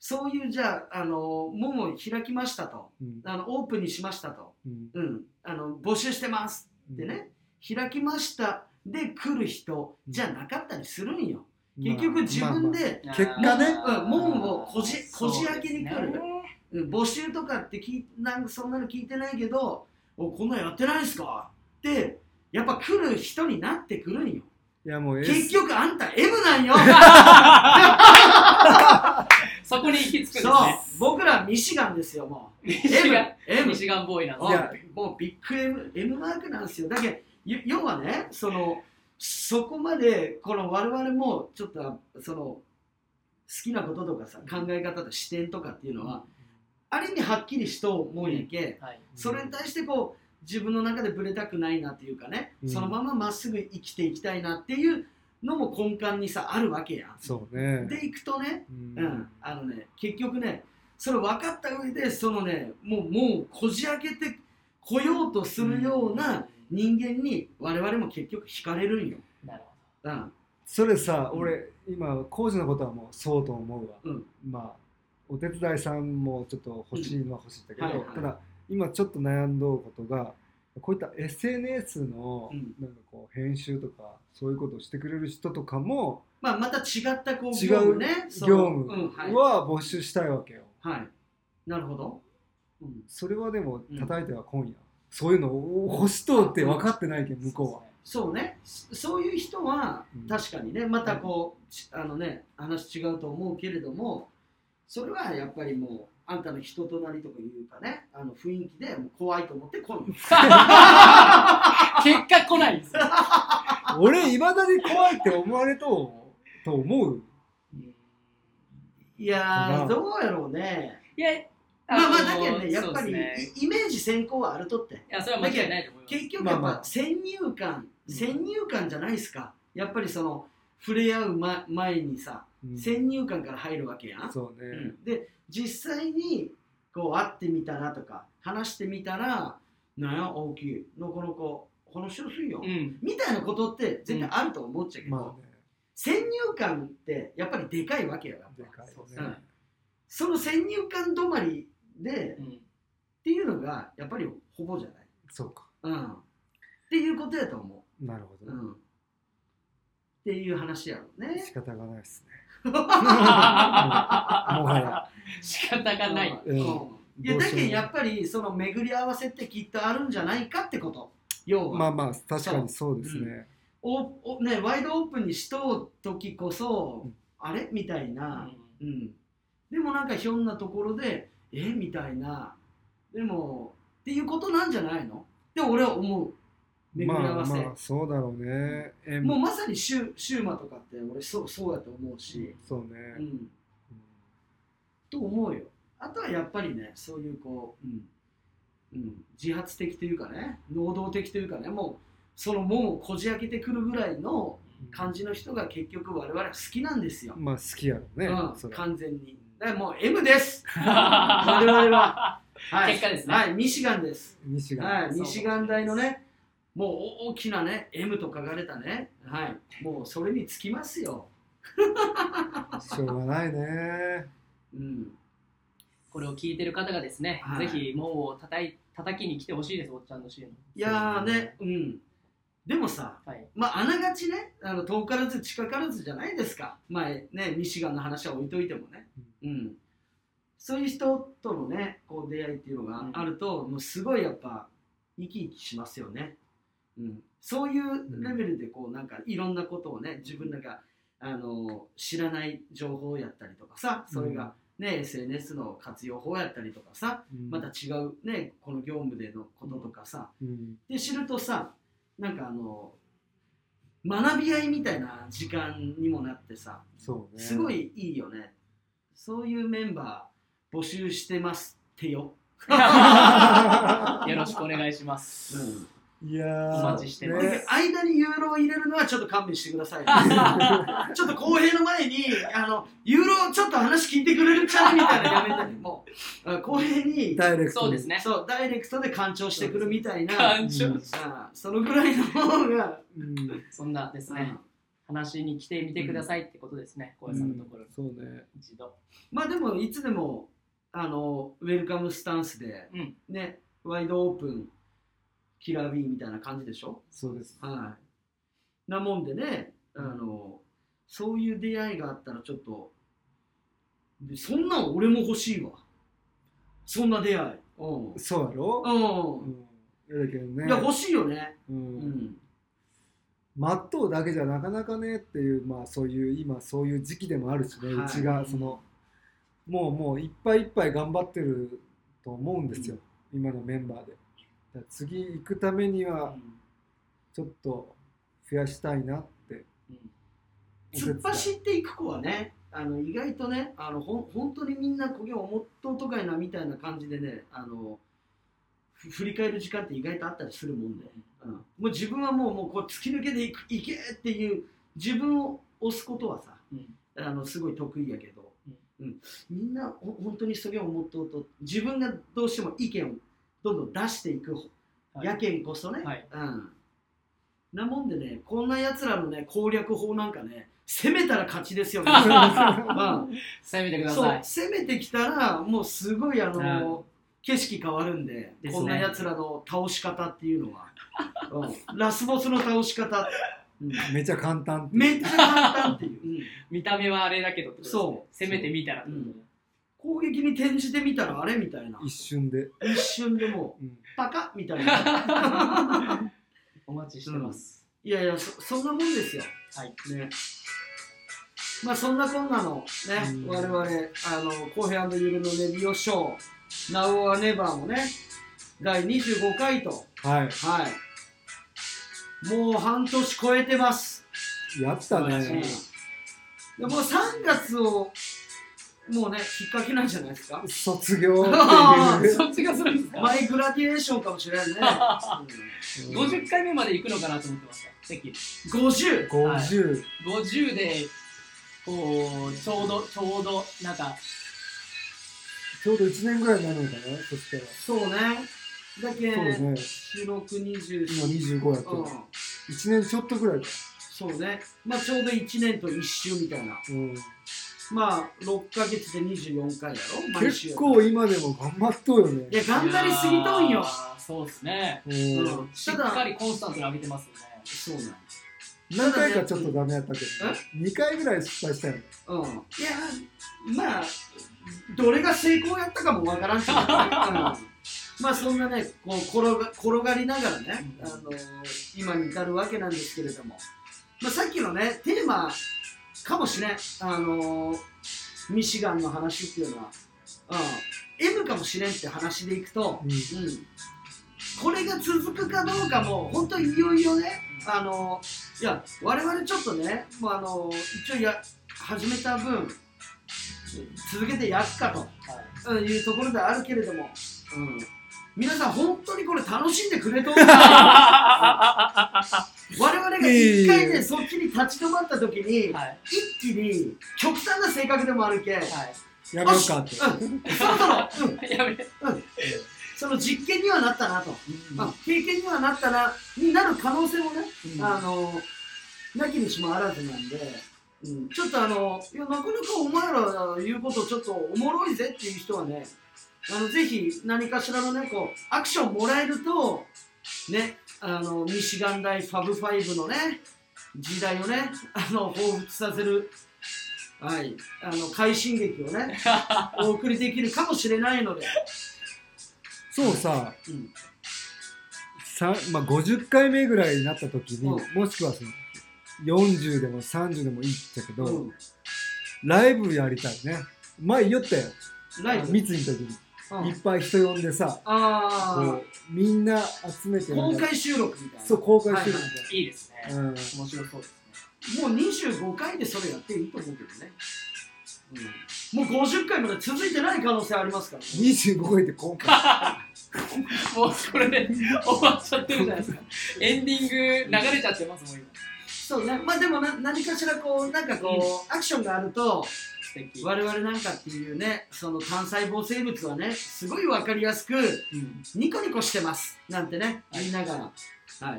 そういうじゃああの門を開きましたと。うん。あのオープンにしましたと、うん。うん、あの募集してますってね、開きましたで来る人じゃなかったりするんよ、結局自分で、まあ結果ね。うん門をこじこじ開けに来るね。うん募集とかって聞いなんかそんなの聞いてないけどおこんなんやってないんすか？ってやっぱ来る人になってくるんよ。いやもう S 結局あんた M なんよ。そこに行き着くんですそう。ね僕らミシガンですよもう。ミシガン。M, M ミシガンボーイなんでいすやもうビッグ M, M マークなんですよ。だけどゆ要はねそのそこまでこの我々もちょっとその好きなこととかさ考え方と視点とかっていうのはある意味はっきりしと思うんやけ、はい。それに対してこう自分の中でブレたくないなっていうかね、うん。そのまままっすぐ生きていきたいなっていうのも根幹にさあるわけやん。そうね。でいくとね、ううん、あのね結局ねそれ分かった上でそのねもうもうこじ開けてこようとするような人間に我々も結局惹かれるんよ。なるうん。それさ、うん。俺今工事のことはもうそうと思うわ、うん。まあお手伝いさんもちょっと欲しいのは欲しいんだけど、はいはい。ただ今ちょっと悩んどうことがこういった SNS のうん。なんかこう編集とかそういうことをしてくれる人とかもまあ、また違ったこう違う業務ね。そ業の務うんは募集したいわけよ、はい、なるほど、うん、それはでもうん。叩いては今夜、そういうのを欲しとうって分かってないけん向こうは、そうね。そそういう人はうん。確かにねまたこうちあのね話違うと思うけれどもそれはやっぱりもうあんたの人となりとかいうかね。あの雰囲気でもう怖いと思って来いよ 結果来ないんです。よ。俺いまだに怖いって思われとうと思う。いやどうやろうね。いや、まあまあのだけどねやっぱり、イイメージ先行はあるとって。いや、それは間違いないと思います。結局やっぱまあ。まあ先入観、うん。先入観じゃないですか。やっぱりその触れ合う、ま、前にさうん。先入観から入るわけやん、そうね、うん。で実際にこう会ってみたらとか話してみたらなんや大きいなかなか話しやすいよ、うん。みたいなことって絶対あると思っちゃうけど、まあね。先入観ってやっぱりでかいわけよやっぱ。でかいね。その先入観止まりで、っうん。ていうのがやっぱりほぼじゃない、そうか。うん、っていうことやと思なるほう、ど、うん、っていう話やろうね。仕方がないですね。も もは仕方がない。うん。うん。いやだけどやっぱりその巡り合わせってきっとあるんじゃないかってこと。要は、まあまあ確かにそう。ですね、おおね、ワイドオープンにしとう時こそ、うん。あれ？みたいな、ううん。でもなんかひょんなところでえみたいな。でもっていうことなんじゃないの？で俺は思う。巡り合わせ、まあまあそうだろうね。えもうまさにシュシューマとかって俺そうそうやと思うし、そうね、うん、うんと思うよ。あとはやっぱりねそういうこう、うんうん、自発的というかね能動的というかねもうその門をこじ開けてくるぐらいの感じの人が結局我々は好きなんですよ、まあ好きやろうね、うん完全にだからもう M です。我々は、はい、結果ですね。はいミシガンです。西が、はい、そう。ミシガン大のねもう大きなね M と書かれたね。はい。もうそれにつきますよ、しょうがないね。うん、これを聞いてる方がですね、はい。ぜひ門を叩い叩きに来てほしいです、おっちゃんの CM。いやーねうん。でもさはい。まああながちねあの遠からず近からずじゃないですか。前ねミシガンの話は置いといてもね、うん、そういう人とのねこう出会いっていうのがあると、もうすごいやっぱ生き生きしますよね、うん、そういうレベルでこうなんかいろんなことをね自分なんかあの知らない情報やったりとかさそれがね、SNS の活用法やったりとかさうん。また違うねこの業務でのこととかさ、うん。で知るとさなんかあの学び合いみたいな時間にもなってさね。すごいいいよねそういうメンバー募集してますってよ、よろしくお願いします。うん。いやー。お待ちしてます。だけど間にユーロを入れるのはちょっと勘弁してください、ちょっと公平の前にあのユーロちょっと話聞いてくれるちゃうみたいなのやめてねもう。あ公平にダイレクトに。そうですね。そうダイレクトで干潮してくるみたいな。そのぐらいの方が、うん。そんなですね、話に来てみてくださいってことですね、小う林さんのところ。に。ん。そうね。一度。まあでもいつでもあのウェルカムスタンスで、うん。ねワイドオープンキラー B みたいな感じでしょ？そうです。はい。なもんでねあのそういう出会いがあったらちょっとでそんなん俺も欲しいわ。そんな出会い。うん。そうやろ、ううん、だけどね。んいや欲しいよね。ううんん待っとうだけじゃなかなかねっていうまあそういう今そういう時期でもあるしね、はい。うちがそのもうもういっぱいいっぱい頑張ってると思うんですよ、今のメンバーで。だ次行くためにはちょっと増やしたいなって。うん。突っ走っていく子はねあの意外とねあのほん本当にみんなこげを思っとうとかいなみたいな感じでねあのふ振り返る時間って意外とあったりするもんで、うん、もう自分はもうもうこう突き抜けていくいけっていう自分を押すことはさうん。あのすごい得意やけど、ううん。みんなほ本当にそれを思っとうと自分がどうしても意見をどんどん出していくはい。やけんこそね、はい。うん、なもんでねこんなやつらのね攻略法なんかね攻めたら勝ちですよ、ね。ま 攻めてください。攻めてきたらもうすごいあの、うん景色変わるんでね。こんなやつらの倒し方っていうのは、うん、ラスボスの倒し方、うん。めちゃ簡単めっちゃ簡単っていう、うん。見た目はあれだけどね。そう。攻めてみたら。攻撃に転じてみたらあれみたいな。一瞬で、一瞬でもううん。パカッみたいな。お待ちしてます、いやいやそそんなもんですよ。はい。ね。まあそんなこんなのね、うん。我々あのコーヘゆるのレディオショー「ナウアネバーもね第25回と。はい。はい。もう半年超えてます、やったね。でもう3月をもうねきっかけなんじゃないですか？卒業 卒業するんですか、マイグラディエーションかもしれないね、うん50回目まで行くのかなと思ってました。てっきりうん、50 50、50でこうちょうどちょうどなんかちょうど1年ぐらいになるのかなそしたら。そうね。だけそうね。4620今25やってる、うん。1年ちょっとぐらいか。そうね。まあちょうど1年と1週みたいな。うん。まあ6ヶ月で24回やろ？毎週結構今でも頑張っとうよね。いや頑張りすぎとんよ。そうですね。うん。うん。しっかりコンスタントに上げてますよね。そうなん何回かちょっとダメやったけど、2回ぐらい失敗したよね。うん。いやまあどれが成功やったかもわからんけど、うん。まあそんなねこう転が転がりながらね、うん。あの今に至るわけなんですけれども、まあ、さっきのねテーマかもしれん。あのミシガンの話っていうのは、うん、M かもしれんって話でいくと、うん。うん、これが続くかどうかも本当にいよいよね。あのいや我々ちょっとねもうあの一応や始めた分続けてやっかと。はい。うんいうところではあるけれども、うん、皆さん本当にこれ楽しんでくれとるか 我々が一回ねそっちに立ち止まった時にはい。一気に極端な性格でもあるけん、はい。やめようかって。うん、そろそろ、うん、やめその実験にはなったなと、うん。まあ、経験にはなったなになる可能性もね、うん。あのなきにしもあらずなんで、うん、ちょっとあのいやなかなかお前ら言うことちょっとおもろいぜっていう人はねあのぜひ何かしらのねこうアクションもらえるとねあのミシガン大ファブファイブのね時代をねあの彷彿させるはいあの快進撃をね お送りできるかもしれないので、そうさうん、さ、まあ、50回目ぐらいになった時に、うん。もしくはその40でも30でもいいっちゃけど、うん、ライブやりたいね。前言ったよ。ライブ、時に、うん。いっぱい人呼んでさあみんな集めて公開収録みたいな。そう公開してるはいみたいい。いですね。な、うん。面白そうですね。もう25回でそれやっていいと思うけどね、うん、もう50回まで続いてない可能性ありますから、ね、25回で今回 もうこれで終わっちゃってるじゃないですか。エンディング流れちゃってますもん今そうね。まあでもな何かしらこうなんかこう、アクションがあると我々なんかっていうねその単細胞生物はねすごい分かりやすくうん。ニコニコしてます。なんてねはい。言いながら。はい。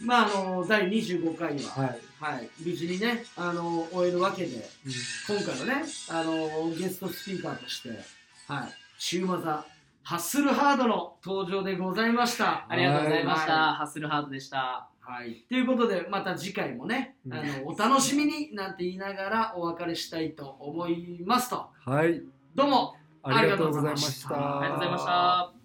まああの第25回は、はい、はい、無事にねあの終えるわけでうん今回のね、あのゲストスピーカーとして、はい、シューマザハッスルハードの登場でございました。ありがとうございました、はハッスルハートでしたはい、ということで、また次回もね、うん。あのお楽しみになんて言いながらお別れしたいと思いますと。はい。どうもありがとうございました。あありがとうございました